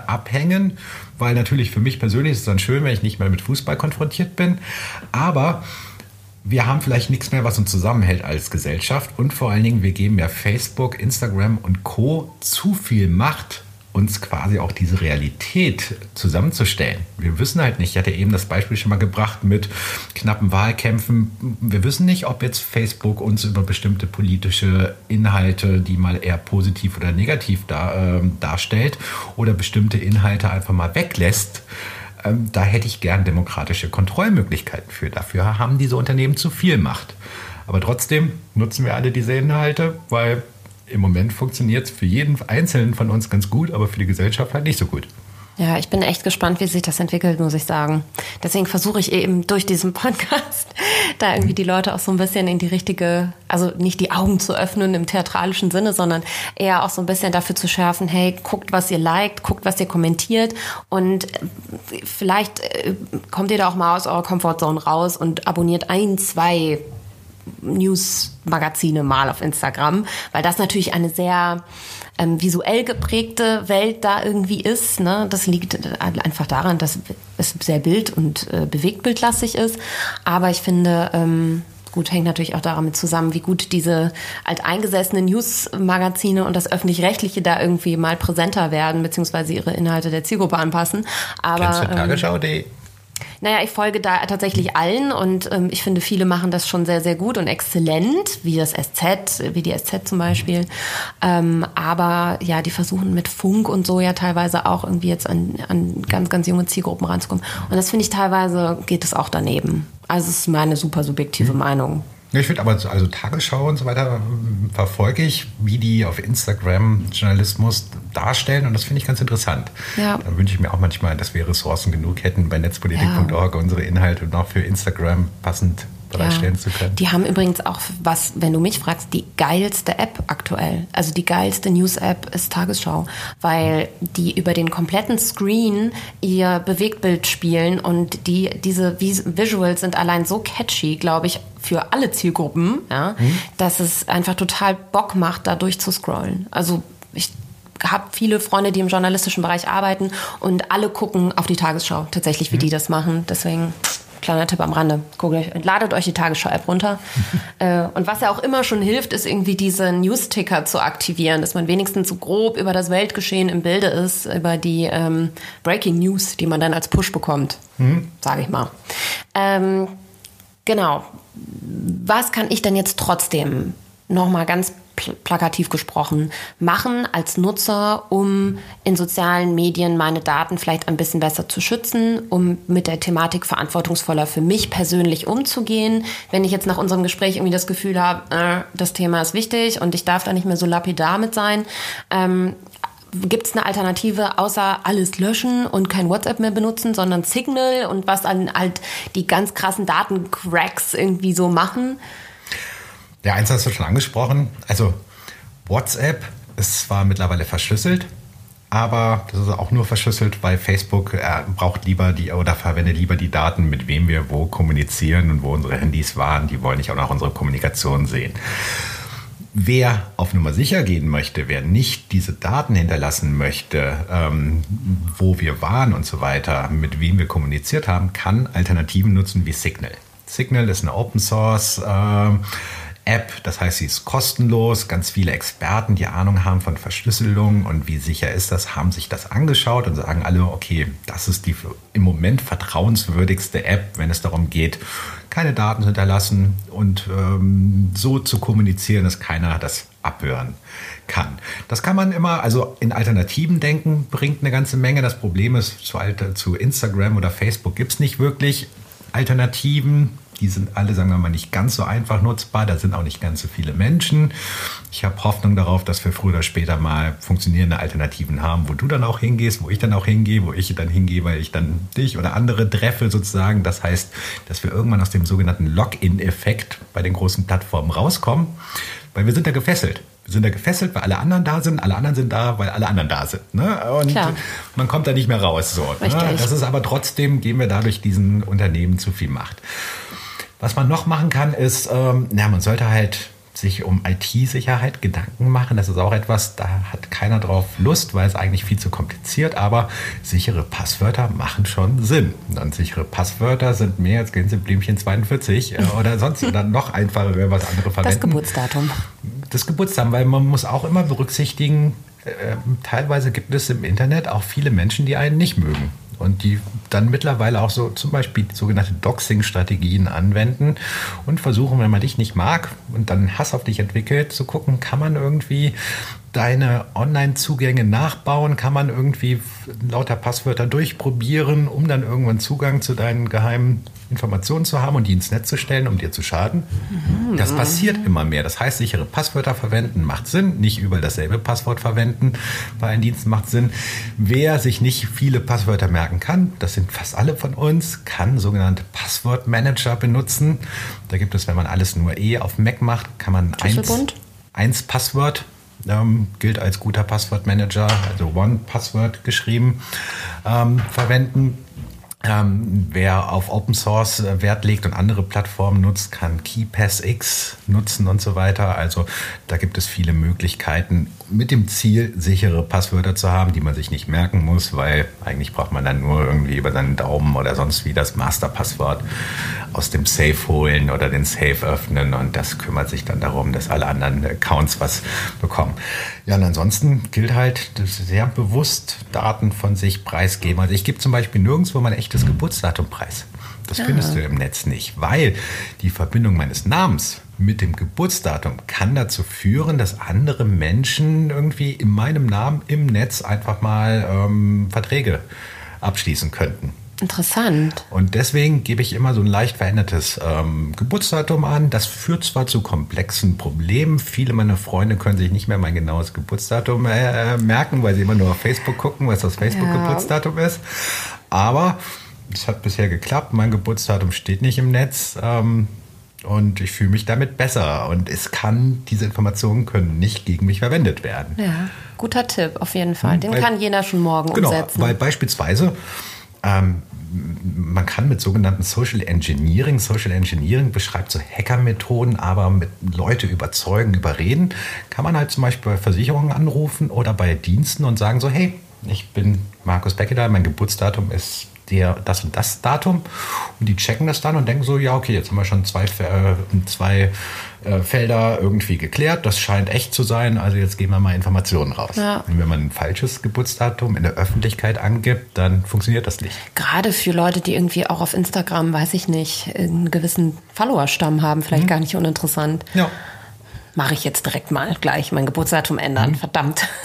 abhängen. Weil natürlich für mich persönlich ist es dann schön, wenn ich nicht mehr mit Fußball konfrontiert bin. Aber wir haben vielleicht nichts mehr, was uns zusammenhält als Gesellschaft. Und vor allen Dingen, wir geben ja Facebook, Instagram und Co. zu viel Macht uns quasi auch diese Realität zusammenzustellen. Wir wissen halt nicht, ich hatte eben das Beispiel schon mal gebracht mit knappen Wahlkämpfen. Wir wissen nicht, ob jetzt Facebook uns über bestimmte politische Inhalte, die mal eher positiv oder negativ da, äh, darstellt, oder bestimmte Inhalte einfach mal weglässt. Ähm, da hätte ich gern demokratische Kontrollmöglichkeiten für. Dafür haben diese Unternehmen zu viel Macht. Aber trotzdem nutzen wir alle diese Inhalte, weil im Moment funktioniert es für jeden Einzelnen von uns ganz gut, aber für die Gesellschaft halt nicht so gut. Ja, ich bin echt gespannt, wie sich das entwickelt, muss ich sagen. Deswegen versuche ich eben durch diesen Podcast da irgendwie die Leute auch so ein bisschen in die richtige, also nicht die Augen zu öffnen im theatralischen Sinne, sondern eher auch so ein bisschen dafür zu schärfen, hey, guckt, was ihr liked, guckt, was ihr kommentiert und vielleicht äh, kommt ihr da auch mal aus eurer Comfortzone raus und abonniert ein, zwei News-Magazine mal auf Instagram, weil das natürlich eine sehr ähm, visuell geprägte Welt da irgendwie ist. Ne? Das liegt einfach daran, dass es sehr bild- und äh, bewegtbildlastig ist. Aber ich finde, ähm, gut, hängt natürlich auch damit zusammen, wie gut diese alteingesessenen News-Magazine und das Öffentlich-Rechtliche da irgendwie mal präsenter werden, beziehungsweise ihre Inhalte der Zielgruppe anpassen. Aber, Kennst du Tagesschau.de? Ähm, naja, ich folge da tatsächlich allen und ähm, ich finde, viele machen das schon sehr, sehr gut und exzellent, wie das SZ, wie die SZ zum Beispiel. Ähm, aber ja, die versuchen mit Funk und so ja teilweise auch irgendwie jetzt an, an ganz, ganz junge Zielgruppen ranzukommen. Und das finde ich teilweise geht es auch daneben. Also es ist meine super subjektive mhm. Meinung. Ich finde aber, also Tagesschau und so weiter ähm, verfolge ich, wie die auf Instagram Journalismus darstellen und das finde ich ganz interessant. Ja. Da wünsche ich mir auch manchmal, dass wir Ressourcen genug hätten bei netzpolitik.org, ja. unsere Inhalte noch für Instagram passend bereitstellen ja. zu können. Die haben übrigens auch, was, wenn du mich fragst, die geilste App aktuell. Also die geilste News-App ist Tagesschau, weil die über den kompletten Screen ihr Bewegtbild spielen und die, diese Visuals sind allein so catchy, glaube ich, für alle Zielgruppen, ja, mhm. dass es einfach total Bock macht, da durchzuscrollen. Also ich habe viele Freunde, die im journalistischen Bereich arbeiten und alle gucken auf die Tagesschau tatsächlich, wie mhm. die das machen. Deswegen Kleiner Tipp am Rande. Guckt, ladet euch die Tagesschau-App runter. äh, und was ja auch immer schon hilft, ist irgendwie diese News-Ticker zu aktivieren, dass man wenigstens so grob über das Weltgeschehen im Bilde ist, über die ähm, Breaking News, die man dann als Push bekommt, mhm. sage ich mal. Ähm, genau. Was kann ich denn jetzt trotzdem nochmal ganz plakativ gesprochen, machen als Nutzer, um in sozialen Medien meine Daten vielleicht ein bisschen besser zu schützen, um mit der Thematik verantwortungsvoller für mich persönlich umzugehen. Wenn ich jetzt nach unserem Gespräch irgendwie das Gefühl habe, äh, das Thema ist wichtig und ich darf da nicht mehr so lapidar mit sein, ähm, Gibt es eine Alternative, außer alles löschen und kein WhatsApp mehr benutzen, sondern Signal und was dann halt die ganz krassen Datencracks irgendwie so machen? Ja, eins hast du schon angesprochen. Also WhatsApp ist zwar mittlerweile verschlüsselt, aber das ist auch nur verschlüsselt, weil Facebook äh, braucht lieber die oder verwendet lieber die Daten, mit wem wir wo kommunizieren und wo unsere Handys waren. Die wollen nicht auch noch unsere Kommunikation sehen. Wer auf Nummer sicher gehen möchte, wer nicht diese Daten hinterlassen möchte, ähm, wo wir waren und so weiter, mit wem wir kommuniziert haben, kann Alternativen nutzen wie Signal. Signal ist eine Open Source äh, App. Das heißt, sie ist kostenlos. Ganz viele Experten, die Ahnung haben von Verschlüsselung und wie sicher ist das, haben sich das angeschaut und sagen alle, okay, das ist die im Moment vertrauenswürdigste App, wenn es darum geht, keine Daten zu hinterlassen und ähm, so zu kommunizieren, dass keiner das abhören kann. Das kann man immer, also in Alternativen denken, bringt eine ganze Menge. Das Problem ist, zu, zu Instagram oder Facebook gibt es nicht wirklich Alternativen die sind alle, sagen wir mal, nicht ganz so einfach nutzbar. Da sind auch nicht ganz so viele Menschen. Ich habe Hoffnung darauf, dass wir früher oder später mal funktionierende Alternativen haben, wo du dann auch hingehst, wo ich dann auch hingehe, wo ich dann hingehe, weil ich dann dich oder andere treffe sozusagen. Das heißt, dass wir irgendwann aus dem sogenannten Login-Effekt bei den großen Plattformen rauskommen, weil wir sind da gefesselt. Wir sind da gefesselt, weil alle anderen da sind, alle anderen sind da, weil alle anderen da sind. Ne? Und Klar. man kommt da nicht mehr raus. So, ne? Das ist aber trotzdem, geben wir dadurch diesen Unternehmen zu viel Macht. Was man noch machen kann, ist, ähm, na, man sollte halt sich um IT-Sicherheit Gedanken machen. Das ist auch etwas, da hat keiner drauf Lust, weil es eigentlich viel zu kompliziert, aber sichere Passwörter machen schon Sinn. Und sichere Passwörter sind mehr als Gänseblümchen 42 äh, oder sonst oder noch einfacher, wenn wir was andere verwenden. Das Geburtsdatum. Das Geburtsdatum, weil man muss auch immer berücksichtigen, äh, teilweise gibt es im Internet auch viele Menschen, die einen nicht mögen und die dann mittlerweile auch so zum Beispiel sogenannte Doxing-Strategien anwenden und versuchen, wenn man dich nicht mag und dann Hass auf dich entwickelt, zu gucken, kann man irgendwie deine Online-Zugänge nachbauen? Kann man irgendwie lauter Passwörter durchprobieren, um dann irgendwann Zugang zu deinen geheimen Informationen zu haben und die ins Netz zu stellen, um dir zu schaden? Mhm. Das passiert immer mehr. Das heißt, sichere Passwörter verwenden macht Sinn. Nicht überall dasselbe Passwort verwenden bei einem Dienst macht Sinn. Wer sich nicht viele Passwörter merken kann, das sind fast alle von uns, kann sogenannte Passwortmanager benutzen. Da gibt es, wenn man alles nur eh auf Mac macht, kann man eins, eins Passwort ähm, gilt als guter Passwortmanager, also One Password geschrieben, ähm, verwenden. Ähm, wer auf Open Source äh, Wert legt und andere Plattformen nutzt, kann KeyPassX nutzen und so weiter. Also da gibt es viele Möglichkeiten mit dem Ziel, sichere Passwörter zu haben, die man sich nicht merken muss, weil eigentlich braucht man dann nur irgendwie über seinen Daumen oder sonst wie das Masterpasswort aus dem Safe holen oder den Safe öffnen und das kümmert sich dann darum, dass alle anderen Accounts was bekommen. Ja, und ansonsten gilt halt sehr bewusst Daten von sich preisgeben. Also ich gebe zum Beispiel nirgendwo mein echtes Geburtsdatum preis. Das ja. findest du im Netz nicht, weil die Verbindung meines Namens mit dem Geburtsdatum kann dazu führen, dass andere Menschen irgendwie in meinem Namen im Netz einfach mal ähm, Verträge abschließen könnten. Interessant. Und deswegen gebe ich immer so ein leicht verändertes ähm, Geburtsdatum an. Das führt zwar zu komplexen Problemen. Viele meiner Freunde können sich nicht mehr mein genaues Geburtsdatum äh, merken, weil sie immer nur auf Facebook gucken, was das Facebook-Geburtsdatum ja. ist. Aber es hat bisher geklappt. Mein Geburtsdatum steht nicht im Netz. Ähm, und ich fühle mich damit besser. Und es kann, diese Informationen können nicht gegen mich verwendet werden. Ja, guter Tipp, auf jeden Fall. Den weil, kann jener schon morgen genau, umsetzen. Weil beispielsweise ähm, man kann mit sogenannten Social Engineering, Social Engineering beschreibt so Hackermethoden, aber mit Leute überzeugen, überreden, kann man halt zum Beispiel bei Versicherungen anrufen oder bei Diensten und sagen so, hey, ich bin Markus Beckedahl, mein Geburtsdatum ist der, das und das Datum und die checken das dann und denken so, ja, okay, jetzt haben wir schon zwei, äh, zwei äh, Felder irgendwie geklärt, das scheint echt zu sein, also jetzt geben wir mal Informationen raus. Ja. Und wenn man ein falsches Geburtsdatum in der Öffentlichkeit angibt, dann funktioniert das nicht. Gerade für Leute, die irgendwie auch auf Instagram, weiß ich nicht, einen gewissen Followerstamm haben, vielleicht mhm. gar nicht uninteressant. Ja mache ich jetzt direkt mal gleich mein Geburtsdatum ändern. Mhm. Verdammt.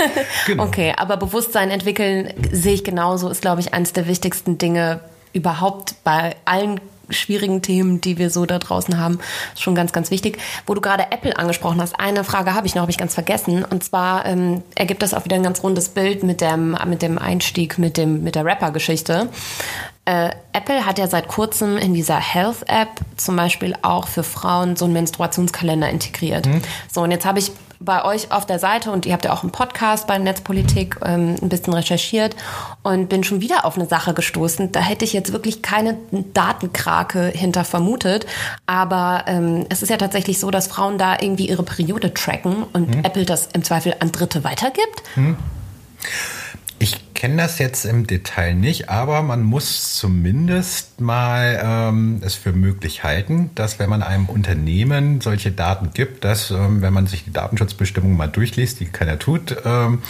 Genau. Okay, aber Bewusstsein entwickeln sehe ich genauso, ist, glaube ich, eines der wichtigsten Dinge überhaupt bei allen schwierigen Themen, die wir so da draußen haben, ist schon ganz, ganz wichtig. Wo du gerade Apple angesprochen hast, eine Frage habe ich noch, habe ich ganz vergessen. Und zwar ähm, ergibt das auch wieder ein ganz rundes Bild mit dem, mit dem Einstieg, mit, dem, mit der Rapper-Geschichte. Äh, Apple hat ja seit kurzem in dieser Health-App zum Beispiel auch für Frauen so einen Menstruationskalender integriert. Mhm. So, und jetzt habe ich bei euch auf der Seite und ihr habt ja auch einen Podcast bei Netzpolitik ähm, ein bisschen recherchiert und bin schon wieder auf eine Sache gestoßen. Da hätte ich jetzt wirklich keine Datenkrake hinter vermutet. Aber ähm, es ist ja tatsächlich so, dass Frauen da irgendwie ihre Periode tracken und mhm. Apple das im Zweifel an Dritte weitergibt. Mhm. Ich kenne das jetzt im Detail nicht, aber man muss zumindest mal ähm, es für möglich halten, dass wenn man einem Unternehmen solche Daten gibt, dass ähm, wenn man sich die Datenschutzbestimmungen mal durchliest, die keiner tut, ähm,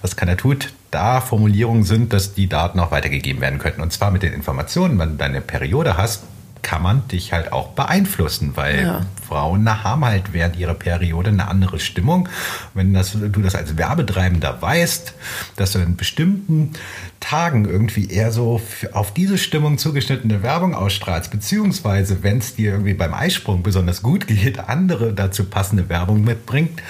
was keiner tut, da Formulierungen sind, dass die Daten auch weitergegeben werden könnten. Und zwar mit den Informationen, wenn du deine Periode hast, kann man dich halt auch beeinflussen, weil ja. Frauen haben halt während ihrer Periode eine andere Stimmung. Wenn das, du das als Werbetreibender weißt, dass du in bestimmten Tagen irgendwie eher so auf diese Stimmung zugeschnittene Werbung ausstrahlst, beziehungsweise wenn es dir irgendwie beim Eisprung besonders gut geht, andere dazu passende Werbung mitbringt,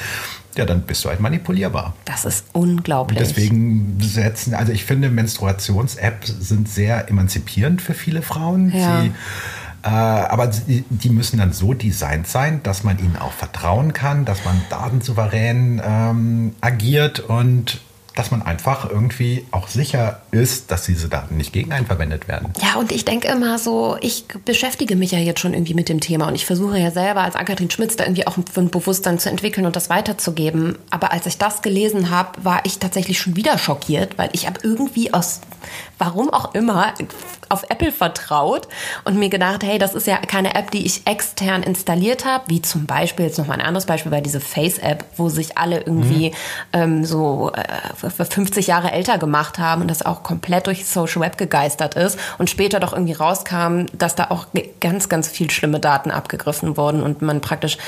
ja, dann bist du halt manipulierbar. Das ist unglaublich. Und deswegen setzen, also ich finde, Menstruations-Apps sind sehr emanzipierend für viele Frauen. Ja. Sie aber die, die, müssen dann so designt sein, dass man ihnen auch vertrauen kann, dass man datensouverän ähm, agiert und dass man einfach irgendwie auch sicher ist, dass diese Daten nicht gegen einen verwendet werden. Ja, und ich denke immer so, ich beschäftige mich ja jetzt schon irgendwie mit dem Thema und ich versuche ja selber als Ann-Kathrin Schmitz da irgendwie auch ein Bewusstsein zu entwickeln und das weiterzugeben. Aber als ich das gelesen habe, war ich tatsächlich schon wieder schockiert, weil ich habe irgendwie aus warum auch immer, auf Apple vertraut und mir gedacht, hey, das ist ja keine App, die ich extern installiert habe, wie zum Beispiel, jetzt nochmal ein anderes Beispiel, bei diese Face-App, wo sich alle irgendwie mhm. ähm, so äh, 50 Jahre älter gemacht haben und das auch komplett durch Social Web gegeistert ist und später doch irgendwie rauskam, dass da auch ganz, ganz viel schlimme Daten abgegriffen wurden und man praktisch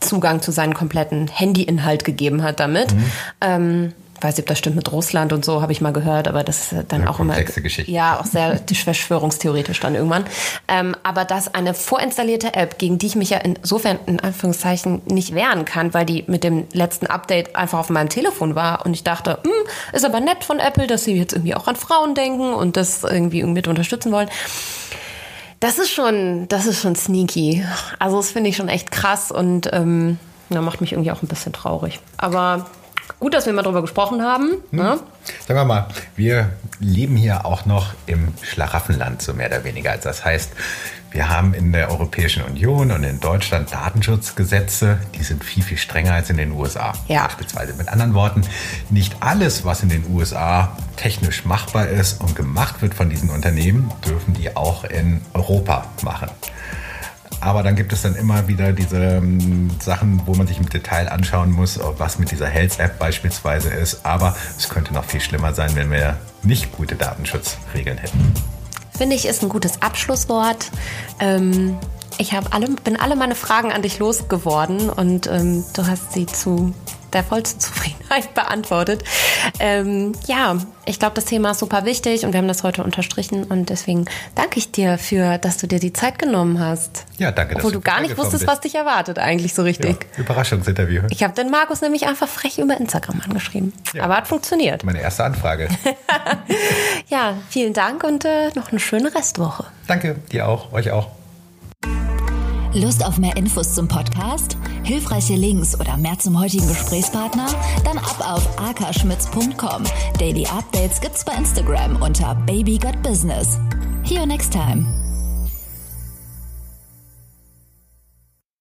Zugang zu seinem kompletten Handyinhalt gegeben hat damit. Mhm. Ähm, weiß nicht, ob das stimmt mit Russland und so, habe ich mal gehört, aber das ist dann ja, auch immer. Geschichte. Ja, auch sehr verschwörungstheoretisch dann irgendwann. Ähm, aber dass eine vorinstallierte App, gegen die ich mich ja insofern in Anführungszeichen nicht wehren kann, weil die mit dem letzten Update einfach auf meinem Telefon war und ich dachte, hm, ist aber nett von Apple, dass sie jetzt irgendwie auch an Frauen denken und das irgendwie mit unterstützen wollen. Das ist schon, das ist schon sneaky. Also das finde ich schon echt krass und ähm, ja, macht mich irgendwie auch ein bisschen traurig. Aber gut, dass wir mal drüber gesprochen haben. Hm. Ne? Sagen wir mal, wir leben hier auch noch im Schlaraffenland, so mehr oder weniger. Das heißt, wir haben in der Europäischen Union und in Deutschland Datenschutzgesetze, die sind viel, viel strenger als in den USA. Ja. Beispielsweise mit anderen Worten, nicht alles, was in den USA technisch machbar ist und gemacht wird von diesen Unternehmen, dürfen die auch in Europa machen. Aber dann gibt es dann immer wieder diese ähm, Sachen, wo man sich im Detail anschauen muss, was mit dieser Health-App beispielsweise ist. Aber es könnte noch viel schlimmer sein, wenn wir nicht gute Datenschutzregeln hätten. Finde ich, ist ein gutes Abschlusswort. Ähm, ich alle, bin alle meine Fragen an dich losgeworden und ähm, du hast sie zu der vollsten Zufriedenheit beantwortet. Ähm, ja, ich glaube, das Thema ist super wichtig und wir haben das heute unterstrichen und deswegen danke ich dir für, dass du dir die Zeit genommen hast. Ja, danke. Obwohl du gar nicht wusstest, bist. was dich erwartet eigentlich so richtig. Ja, Überraschungsinterview. Ich habe den Markus nämlich einfach frech über Instagram angeschrieben. Ja. Aber hat funktioniert. Meine erste Anfrage. ja, vielen Dank und äh, noch eine schöne Restwoche. Danke, dir auch, euch auch. Lust auf mehr Infos zum Podcast? Hilfreiche Links oder mehr zum heutigen Gesprächspartner? Dann ab auf akaschmitz.com. Daily Updates gibt's bei Instagram unter Baby Got Business. See you next time.